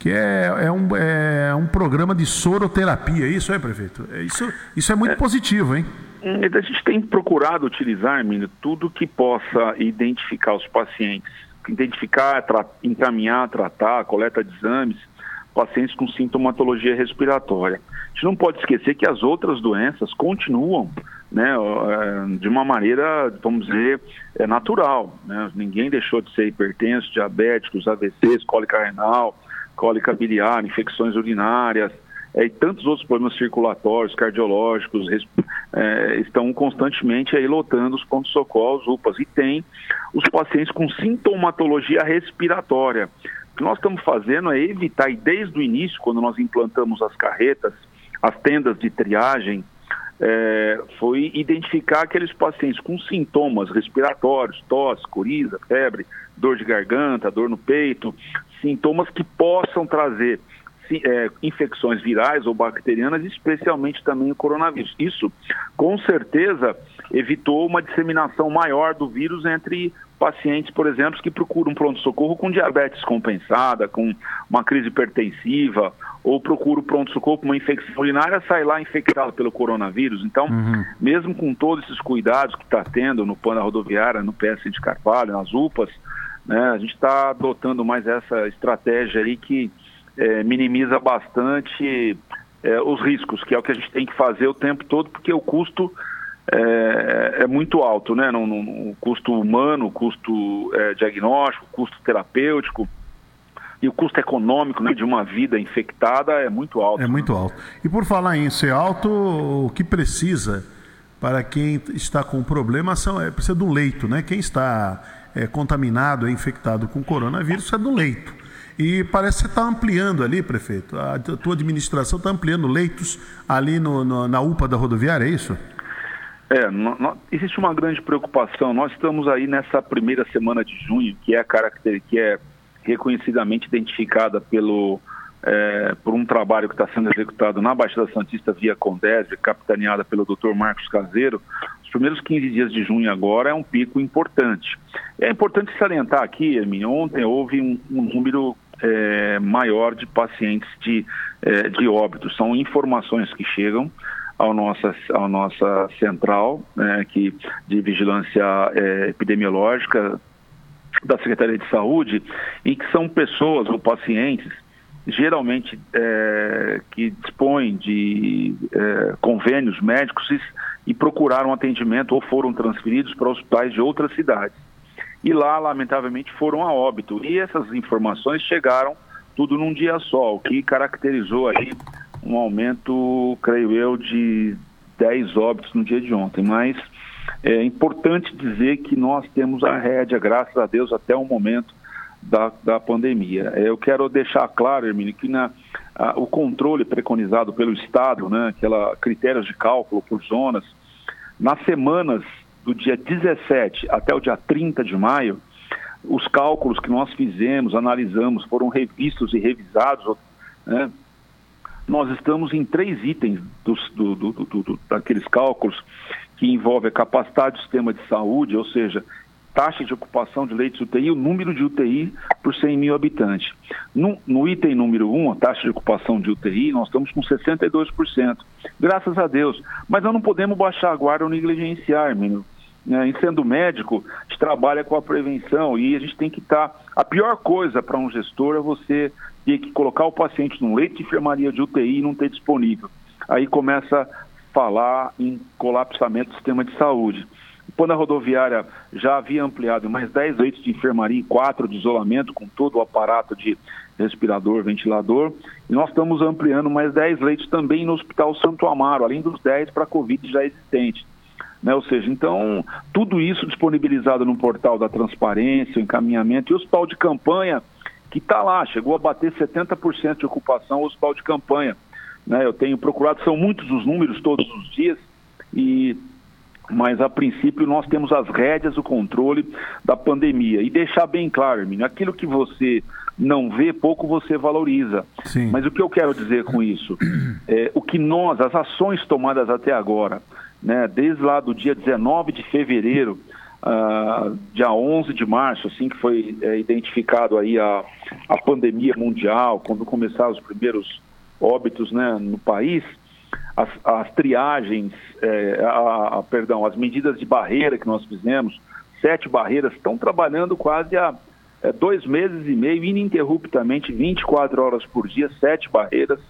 que é, é, um, é um programa de soroterapia, isso é, prefeito? É, isso, isso é muito é. positivo, hein? A gente tem procurado utilizar, Mino, tudo que possa identificar os pacientes, identificar, tra encaminhar, tratar, coleta de exames, pacientes com sintomatologia respiratória. A gente não pode esquecer que as outras doenças continuam né, é, de uma maneira, vamos dizer, é, natural. Né? Ninguém deixou de ser hipertenso, diabéticos, AVCs, cólica renal, cólica biliar, infecções urinárias, é, e tantos outros problemas circulatórios, cardiológicos, é, estão constantemente aí lotando os pontos-socorros, UPAs, e tem os pacientes com sintomatologia respiratória. O que nós estamos fazendo é evitar, e desde o início, quando nós implantamos as carretas, as tendas de triagem, é, foi identificar aqueles pacientes com sintomas respiratórios, tosse, coriza, febre, dor de garganta, dor no peito, sintomas que possam trazer é, infecções virais ou bacterianas, especialmente também o coronavírus. Isso, com certeza, evitou uma disseminação maior do vírus entre pacientes, por exemplo, que procuram pronto-socorro com diabetes compensada, com uma crise hipertensiva, ou procuram pronto-socorro com uma infecção urinária, sai lá infectado pelo coronavírus. Então, uhum. mesmo com todos esses cuidados que está tendo no plano rodoviária, no PS de Carvalho, nas UPAs, né, a gente está adotando mais essa estratégia aí que é, minimiza bastante é, os riscos, que é o que a gente tem que fazer o tempo todo, porque o custo é, é muito alto, né? No, no, no custo humano, custo é, diagnóstico, custo terapêutico e o custo econômico né, de uma vida infectada é muito alto. É muito alto. E por falar em ser alto, o que precisa para quem está com problema são, é, precisa do leito, né? Quem está é, contaminado, é infectado com coronavírus, precisa do leito. E parece que você está ampliando ali, prefeito. A tua administração está ampliando leitos ali no, no, na UPA da rodoviária, é isso? É, no, no, existe uma grande preocupação. Nós estamos aí nessa primeira semana de junho, que é a característica, que é reconhecidamente identificada pelo, é, por um trabalho que está sendo executado na Baixada Santista via Condésio, capitaneada pelo Dr. Marcos Caseiro, os primeiros 15 dias de junho agora é um pico importante. É importante salientar aqui, Hermínio, ontem houve um, um número é, maior de pacientes de, é, de óbito. São informações que chegam ao nossa, ao nossa central né, que, de vigilância é, epidemiológica da Secretaria de Saúde, e que são pessoas ou pacientes geralmente é, que dispõem de é, convênios médicos e, e procuraram atendimento ou foram transferidos para hospitais de outras cidades e lá, lamentavelmente, foram a óbito. E essas informações chegaram tudo num dia só, o que caracterizou aí um aumento, creio eu, de 10 óbitos no dia de ontem. Mas é importante dizer que nós temos a rédea, graças a Deus, até o momento da, da pandemia. É, eu quero deixar claro, Hermínio, que na, a, o controle preconizado pelo Estado, né, aquela critérios de cálculo por zonas, nas semanas do dia 17 até o dia 30 de maio, os cálculos que nós fizemos, analisamos, foram revistos e revisados. Né? Nós estamos em três itens dos, do, do, do, daqueles cálculos que envolvem a capacidade do sistema de saúde, ou seja, taxa de ocupação de leitos UTI, o número de UTI por 100 mil habitantes. No, no item número 1, a taxa de ocupação de UTI, nós estamos com 62%. Graças a Deus. Mas nós não podemos baixar a guarda ou negligenciar, menino né, em sendo médico, a gente trabalha com a prevenção e a gente tem que estar. Tá... A pior coisa para um gestor é você ter que colocar o paciente num leito de enfermaria de UTI e não ter disponível. Aí começa a falar em colapsamento do sistema de saúde. Quando a rodoviária já havia ampliado mais 10 leitos de enfermaria e 4 de isolamento, com todo o aparato de respirador, ventilador, e nós estamos ampliando mais 10 leitos também no Hospital Santo Amaro, além dos 10 para a Covid já existente. Né? Ou seja, então, tudo isso disponibilizado no portal da transparência, o encaminhamento, e o hospital de campanha, que está lá, chegou a bater 70% de ocupação o hospital de campanha. Né? Eu tenho procurado, são muitos os números todos os dias, e mas a princípio nós temos as rédeas, o controle da pandemia. E deixar bem claro, Hermínio, aquilo que você não vê, pouco você valoriza. Sim. Mas o que eu quero dizer com isso? É, o que nós, as ações tomadas até agora, né, desde lá do dia 19 de fevereiro, uh, dia 11 de março, assim que foi é, identificado aí a, a pandemia mundial, quando começaram os primeiros óbitos né, no país, as, as triagens, é, a, a, perdão, as medidas de barreira que nós fizemos, sete barreiras, estão trabalhando quase há é, dois meses e meio, ininterruptamente, 24 horas por dia, sete barreiras.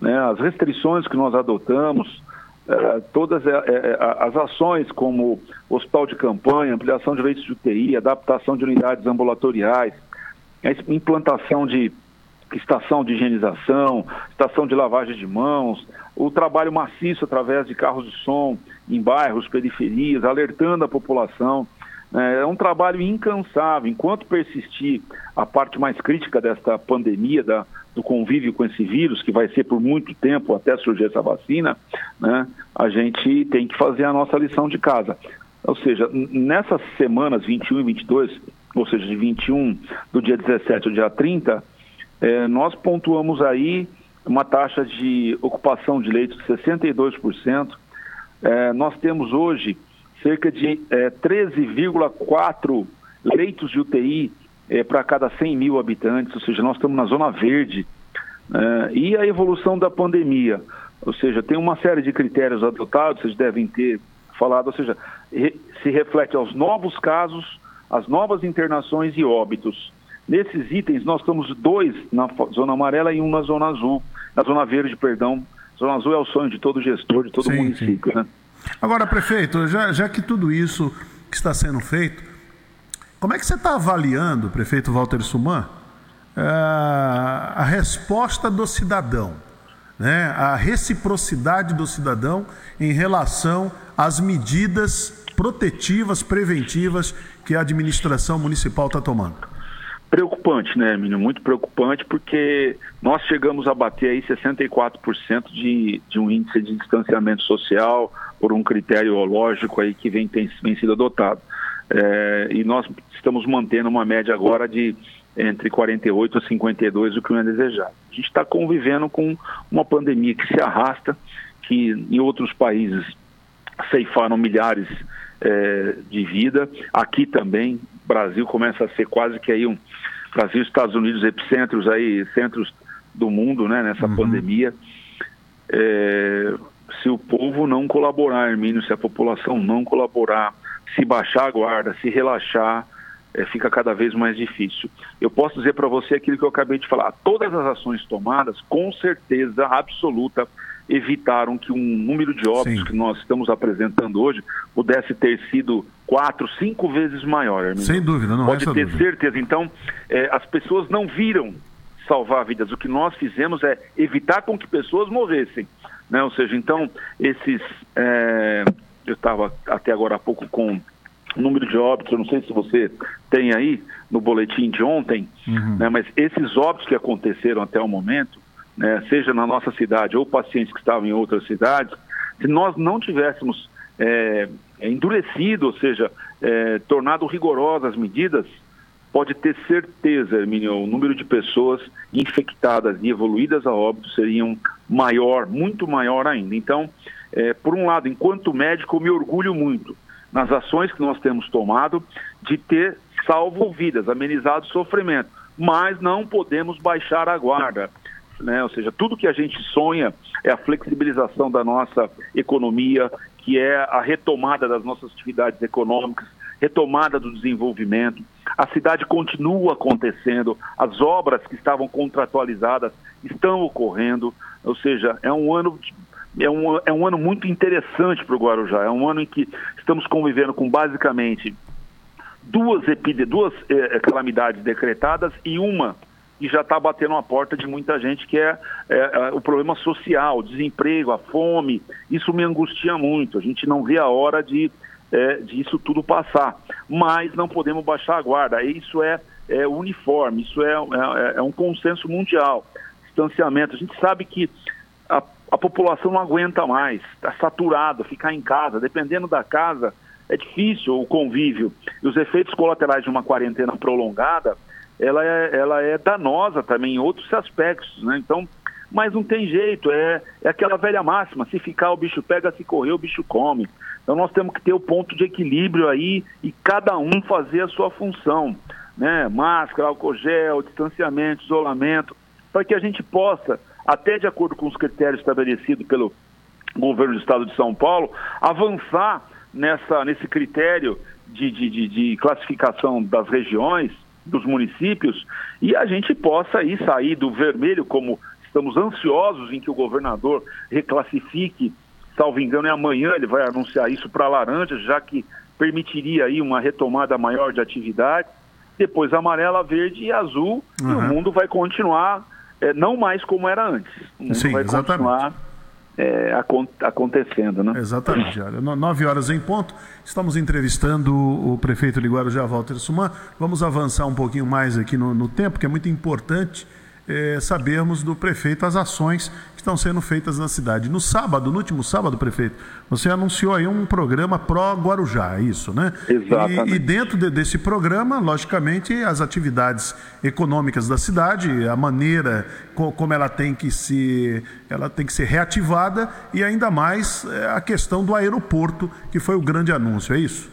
Né, as restrições que nós adotamos, é, todas é, é, as ações como hospital de campanha, ampliação de leitos de UTI, adaptação de unidades ambulatoriais, a implantação de estação de higienização, estação de lavagem de mãos, o trabalho maciço através de carros de som em bairros, periferias, alertando a população. É um trabalho incansável. Enquanto persistir a parte mais crítica desta pandemia, da, do convívio com esse vírus, que vai ser por muito tempo até surgir essa vacina, né, a gente tem que fazer a nossa lição de casa. Ou seja, nessas semanas 21 e 22, ou seja, de 21 do dia 17 ao dia 30, é, nós pontuamos aí uma taxa de ocupação de leitos de 62%. É, nós temos hoje cerca de é, 13,4 leitos de UTI é, para cada 100 mil habitantes, ou seja, nós estamos na zona verde. É, e a evolução da pandemia, ou seja, tem uma série de critérios adotados, vocês devem ter falado, ou seja, re, se reflete aos novos casos, as novas internações e óbitos. Nesses itens, nós estamos dois na zona amarela e um na zona azul, na zona verde, perdão. Zona azul é o sonho de todo gestor, de todo sim, município. Sim. Né? Agora, prefeito, já, já que tudo isso que está sendo feito, como é que você está avaliando, prefeito Walter Suman, eh, a resposta do cidadão, né? a reciprocidade do cidadão em relação às medidas protetivas, preventivas que a administração municipal está tomando? Preocupante, né, Hermínio? Muito preocupante, porque nós chegamos a bater aí 64% de, de um índice de distanciamento social por um critério lógico aí que vem, tem, vem sido adotado. É, e nós estamos mantendo uma média agora de entre 48 e 52, o que não é desejado. A gente está convivendo com uma pandemia que se arrasta, que em outros países ceifaram milhares é, de vida, aqui também, Brasil começa a ser quase que aí um Brasil Estados Unidos epicentros aí, centros do mundo, né, nessa uhum. pandemia. É, se o povo não colaborar, Hermínio, se a população não colaborar, se baixar a guarda, se relaxar, é, fica cada vez mais difícil. Eu posso dizer para você aquilo que eu acabei de falar. Todas as ações tomadas, com certeza absoluta, evitaram que um número de óbitos Sim. que nós estamos apresentando hoje pudesse ter sido quatro, cinco vezes maior. Hermínio. Sem dúvida, não Pode ter dúvida. certeza. Então, é, as pessoas não viram salvar vidas. O que nós fizemos é evitar com que pessoas morressem. Né? Ou seja, então, esses. É, eu estava até agora há pouco com o número de óbitos, eu não sei se você tem aí no boletim de ontem, uhum. né, mas esses óbitos que aconteceram até o momento, né, seja na nossa cidade ou pacientes que estavam em outras cidades, se nós não tivéssemos é, endurecido, ou seja, é, tornado rigorosas as medidas, pode ter certeza, Hermínio, o número de pessoas infectadas e evoluídas a óbito seriam maior, muito maior ainda. Então, é, por um lado, enquanto médico, eu me orgulho muito nas ações que nós temos tomado de ter salvo vidas, amenizado sofrimento, mas não podemos baixar a guarda né? Ou seja, tudo que a gente sonha é a flexibilização da nossa economia, que é a retomada das nossas atividades econômicas, retomada do desenvolvimento. A cidade continua acontecendo, as obras que estavam contratualizadas estão ocorrendo, ou seja, é um ano é um, é um ano muito interessante para o Guarujá. É um ano em que estamos convivendo com basicamente duas, duas eh, calamidades decretadas e uma e já está batendo a porta de muita gente, que é, é, é, o problema social, desemprego, a fome. Isso me angustia muito. A gente não vê a hora de, é, tudo passar. Mas não podemos baixar a guarda. Isso é, é uniforme, isso é, é, é um consenso mundial. Distanciamento. A gente sabe que a, a população não aguenta mais, está saturado, ficar em casa, dependendo da casa, é difícil o convívio. E os efeitos colaterais de uma quarentena prolongada ela é, ela é danosa também em outros aspectos, né? Então, mas não tem jeito, é, é aquela velha máxima, se ficar o bicho pega, se correr o bicho come. Então nós temos que ter o ponto de equilíbrio aí e cada um fazer a sua função, né? Máscara, álcool gel, distanciamento, isolamento, para que a gente possa, até de acordo com os critérios estabelecidos pelo governo do estado de São Paulo, avançar nessa, nesse critério de, de, de, de classificação das regiões, dos municípios, e a gente possa aí sair do vermelho, como estamos ansiosos em que o governador reclassifique, salvo engano, é amanhã ele vai anunciar isso para laranja, já que permitiria aí uma retomada maior de atividade, depois amarela, verde e azul, uhum. e o mundo vai continuar é, não mais como era antes. O mundo Sim, vai exatamente. continuar é, acontecendo, né? Exatamente. Olha, nove horas em ponto, estamos entrevistando o prefeito de Guarujá, Walter Suman. Vamos avançar um pouquinho mais aqui no, no tempo, que é muito importante é, sabermos do prefeito as ações estão sendo feitas na cidade. No sábado, no último sábado, prefeito, você anunciou aí um programa pró-Guarujá, é isso, né? Exatamente. E, e dentro de, desse programa, logicamente, as atividades econômicas da cidade, a maneira co, como ela tem que se, ela tem que ser reativada e ainda mais é, a questão do aeroporto, que foi o grande anúncio, é isso?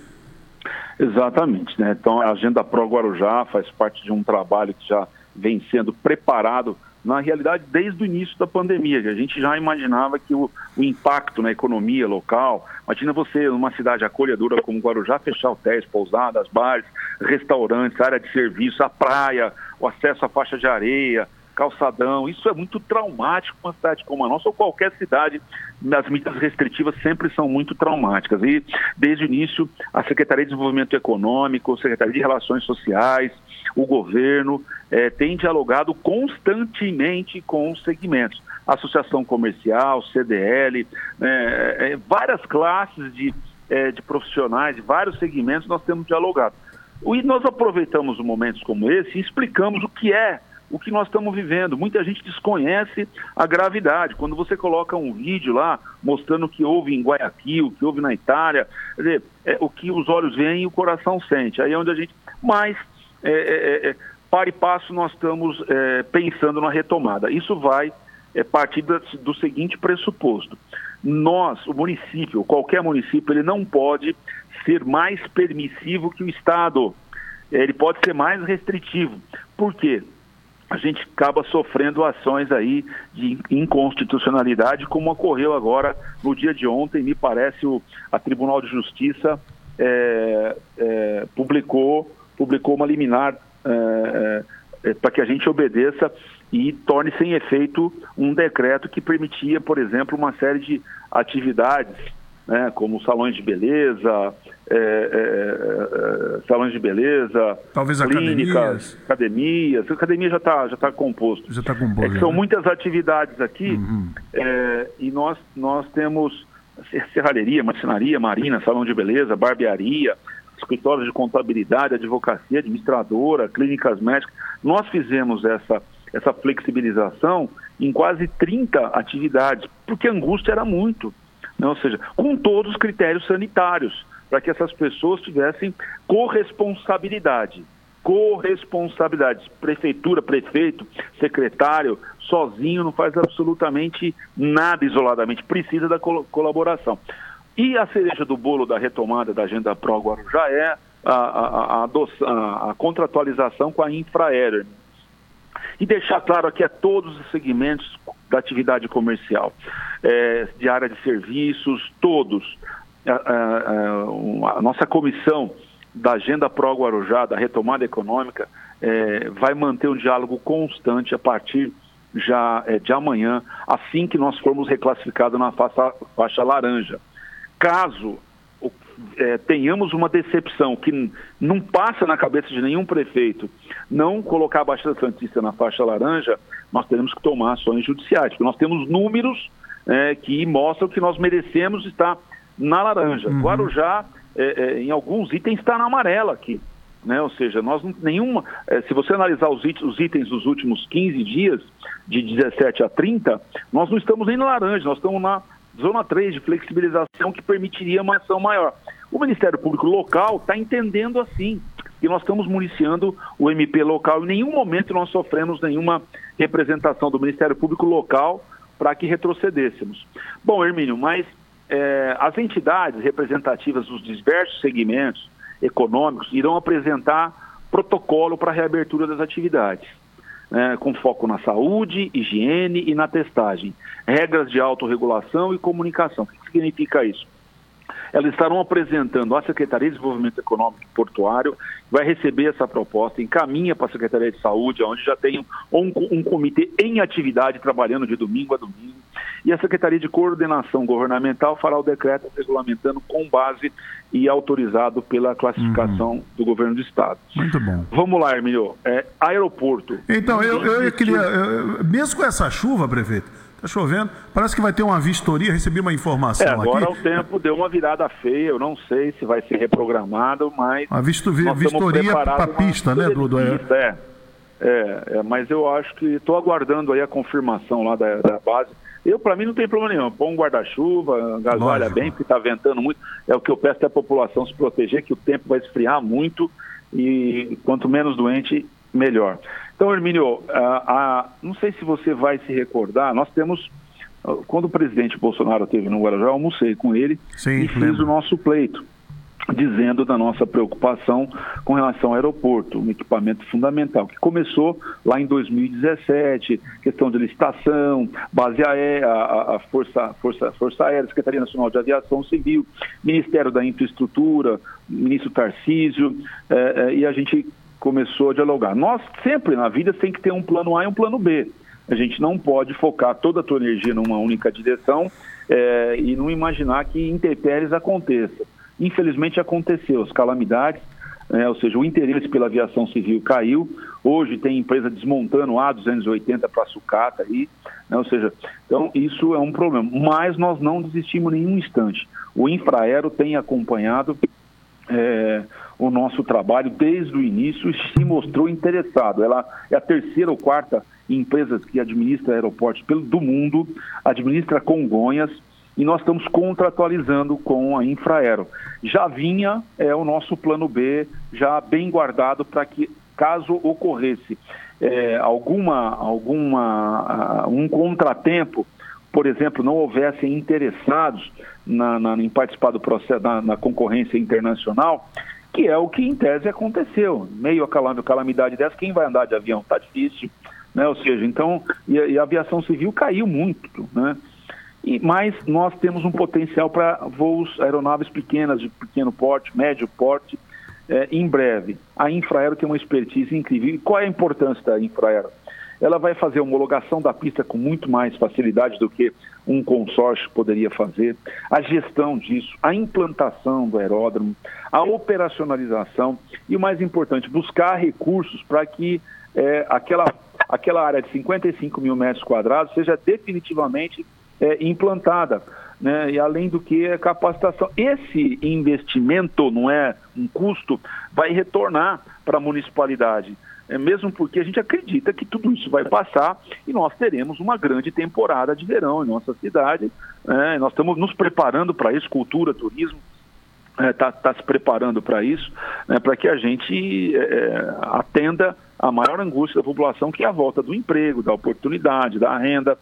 Exatamente, né? Então a agenda Pro Guarujá faz parte de um trabalho que já vem sendo preparado na realidade, desde o início da pandemia, a gente já imaginava que o, o, impacto na economia local, imagina você numa cidade acolhedora como Guarujá, fechar hotéis, pousadas, bares, restaurantes, área de serviço, a praia, o acesso à faixa de areia, calçadão, isso é muito traumático uma cidade como a nossa ou qualquer cidade, as medidas restritivas sempre são muito traumáticas. E, desde o início, a Secretaria de Desenvolvimento Econômico, a Secretaria de Relações Sociais, o governo é, tem dialogado constantemente com os segmentos. Associação Comercial, CDL, é, várias classes de, de profissionais, vários segmentos nós temos dialogado. E nós aproveitamos momentos como esse e explicamos o que é o que nós estamos vivendo. Muita gente desconhece a gravidade. Quando você coloca um vídeo lá mostrando o que houve em Guayaquil, o que houve na Itália, quer dizer, é, o que os olhos veem e o coração sente. Aí é onde a gente. Mas é, é, é, para e passo nós estamos é, pensando na retomada. Isso vai é, partir do, do seguinte pressuposto. Nós, o município, qualquer município, ele não pode ser mais permissivo que o Estado. Ele pode ser mais restritivo. Por quê? a gente acaba sofrendo ações aí de inconstitucionalidade, como ocorreu agora no dia de ontem, me parece o a Tribunal de Justiça é, é, publicou publicou uma liminar é, é, para que a gente obedeça e torne sem efeito um decreto que permitia, por exemplo, uma série de atividades, né, como salões de beleza, é, é, é salões de beleza, talvez clínicas, academias. academias. A academia já está já tá composto. Já está composto. É são né? muitas atividades aqui uhum. É, e nós, nós temos serralheria, marcenaria, marina, salão de beleza, barbearia, escritórios de contabilidade, advocacia, administradora, clínicas médicas. Nós fizemos essa, essa flexibilização em quase 30 atividades, porque a angústia era muito. Né? Ou seja, com todos os critérios sanitários, para que essas pessoas tivessem corresponsabilidade. Corresponsabilidade. Prefeitura, prefeito, secretário, sozinho não faz absolutamente nada isoladamente, precisa da colaboração. E a cereja do bolo da retomada da Agenda Pro Guarujá é a, a, a, a contratualização com a Infraero. E deixar claro aqui a todos os segmentos da atividade comercial, é, de área de serviços, todos. A, a, a, nossa comissão da Agenda Pro Guarujá, da retomada econômica, é, vai manter um diálogo constante a partir já é, de amanhã, assim que nós formos reclassificados na faixa, faixa laranja. Caso é, tenhamos uma decepção que não passa na cabeça de nenhum prefeito não colocar a Baixada Santista na faixa laranja, nós teremos que tomar ações judiciais, porque nós temos números é, que mostram que nós merecemos estar na laranja. Uhum. Guarujá, é, é, em alguns itens, está na amarela aqui. Né? Ou seja, nós não, nenhuma. É, se você analisar os itens, os itens dos últimos 15 dias, de 17 a 30, nós não estamos nem na laranja, nós estamos na zona 3 de flexibilização que permitiria uma ação maior. O Ministério Público local está entendendo assim. e nós estamos municiando o MP local. Em nenhum momento nós sofremos nenhuma representação do Ministério Público local para que retrocedêssemos. Bom, Hermínio, mas é, as entidades representativas dos diversos segmentos econômicos irão apresentar protocolo para a reabertura das atividades. Né, com foco na saúde, higiene e na testagem, regras de autorregulação e comunicação. O que significa isso? Elas estarão apresentando à Secretaria de Desenvolvimento Econômico e Portuário, vai receber essa proposta, encaminha para a Secretaria de Saúde, onde já tem um, um comitê em atividade, trabalhando de domingo a domingo, e a Secretaria de Coordenação Governamental fará o decreto regulamentando com base e autorizado pela classificação uhum. do governo do Estado. Muito bom. Vamos lá, Hermínio. É, aeroporto. Então, eu, eu queria, eu, mesmo com essa chuva, prefeito, Está chovendo. Parece que vai ter uma vistoria. Recebi uma informação é, agora aqui. o tempo deu uma virada feia. Eu não sei se vai ser reprogramado, mas. A visto, vistoria para a pista, né, Dudu? É. é, é, é, mas eu acho que estou aguardando aí a confirmação lá da, da base. Eu, para mim, não tem problema nenhum. Põe um guarda-chuva, agasalha bem, porque está ventando muito. É o que eu peço à população se proteger, que o tempo vai esfriar muito e quanto menos doente, melhor. Então, Hermínio, a, a, não sei se você vai se recordar, nós temos, quando o presidente Bolsonaro esteve no Guarujá, eu almocei com ele Sim, e fiz o nosso pleito, dizendo da nossa preocupação com relação ao aeroporto, um equipamento fundamental, que começou lá em 2017, questão de licitação, base aérea, a, a Força, Força, Força Aérea, Secretaria Nacional de Aviação Civil, Ministério da Infraestrutura, ministro Tarcísio, eh, eh, e a gente começou a dialogar. Nós sempre na vida tem que ter um plano A e um plano B. A gente não pode focar toda a tua energia numa única direção é, e não imaginar que intempéries aconteçam. Infelizmente aconteceu, as calamidades, é, ou seja, o interesse pela aviação civil caiu. Hoje tem empresa desmontando A280 para sucata aí, né, ou seja, então isso é um problema. Mas nós não desistimos nenhum instante. O Infraero tem acompanhado é, o nosso trabalho desde o início se mostrou interessado. Ela é a terceira ou quarta empresa que administra aeroportos do mundo, administra Congonhas, e nós estamos contratualizando com a Infraero. Já vinha é, o nosso plano B, já bem guardado para que, caso ocorresse é, alguma, alguma uh, um contratempo, por exemplo, não houvessem interessados na, na, em participar do processo, na, na concorrência internacional, que é o que em tese aconteceu. Meio a calamidade dessa, quem vai andar de avião? Está difícil. Né? Ou seja, então, e, e, a aviação civil caiu muito, né? E, mas nós temos um potencial para voos aeronaves pequenas, de pequeno porte, médio porte, é, em breve. A Infraero tem uma expertise incrível. E qual é a importância da Infraero? Ela vai fazer a homologação da pista com muito mais facilidade do que um consórcio poderia fazer, a gestão disso, a implantação do aeródromo, a operacionalização e o mais importante, buscar recursos para que é, aquela, aquela área de 55 mil metros quadrados seja definitivamente é, implantada. Né? E além do que, a capacitação. Esse investimento, não é um custo, vai retornar para a municipalidade mesmo porque a gente acredita que tudo isso vai passar e nós teremos uma grande temporada de verão em nossa cidade. É, nós estamos nos preparando para isso, cultura, turismo, está é, tá, tá se preparando para isso, né, para que a gente é, é, atenda a maior angústia da população, que é a volta do emprego, da oportunidade, da renda.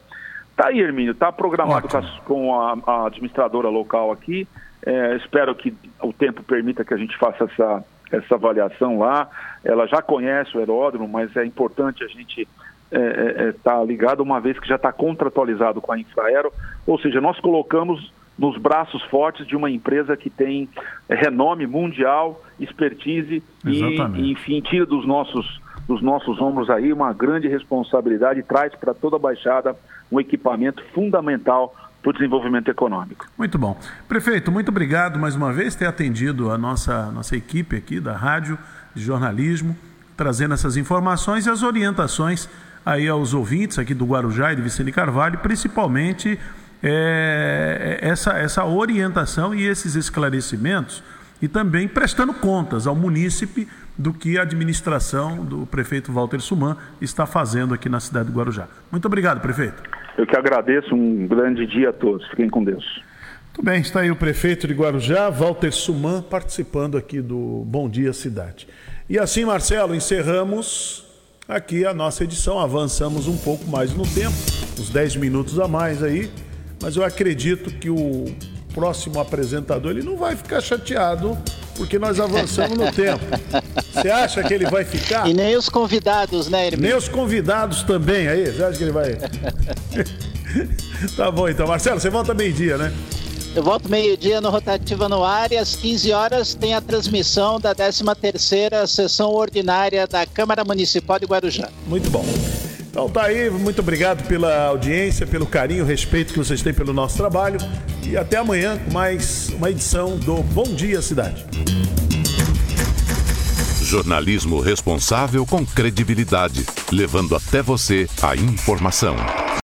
Está aí, Hermínio, está programado com a, com a, a, administradora local aqui. É, espero que o tempo permita que a gente faça essa essa avaliação lá. Ela já conhece o aeródromo, mas é importante a gente estar é, é, é tá ligado, uma vez que já está contratualizado com a Infraero. Ou seja, nós colocamos nos braços fortes de uma empresa que tem renome mundial, expertise Exatamente. e, enfim, tira dos nossos, dos nossos ombros aí uma grande responsabilidade e traz para toda a Baixada um equipamento fundamental para o desenvolvimento econômico. Muito bom. Prefeito, muito obrigado mais uma vez por ter atendido a nossa, nossa equipe aqui da rádio de jornalismo, trazendo essas informações e as orientações aí aos ouvintes aqui do Guarujá e de Vicente Carvalho, principalmente é, essa, essa orientação e esses esclarecimentos e também prestando contas ao munícipe do que a administração do prefeito Walter Suman está fazendo aqui na cidade do Guarujá. Muito obrigado, prefeito. Eu que agradeço, um grande dia a todos. Fiquem com Deus. Muito bem, está aí o prefeito de Guarujá, Walter Suman, participando aqui do Bom Dia Cidade. E assim, Marcelo, encerramos aqui a nossa edição. Avançamos um pouco mais no tempo, uns 10 minutos a mais aí, mas eu acredito que o próximo apresentador ele não vai ficar chateado porque nós avançamos no tempo. Você acha que ele vai ficar? E nem os convidados, né, Hermínio? Nem os convidados também, aí? Você acha que ele vai. tá bom, então. Marcelo, você volta meio-dia, né? Eu volto meio-dia no Rotativa no ar e às 15 horas tem a transmissão da 13ª sessão ordinária da Câmara Municipal de Guarujá. Muito bom. Então tá aí, muito obrigado pela audiência, pelo carinho, respeito que vocês têm pelo nosso trabalho e até amanhã com mais uma edição do Bom Dia Cidade. Jornalismo responsável com credibilidade, levando até você a informação.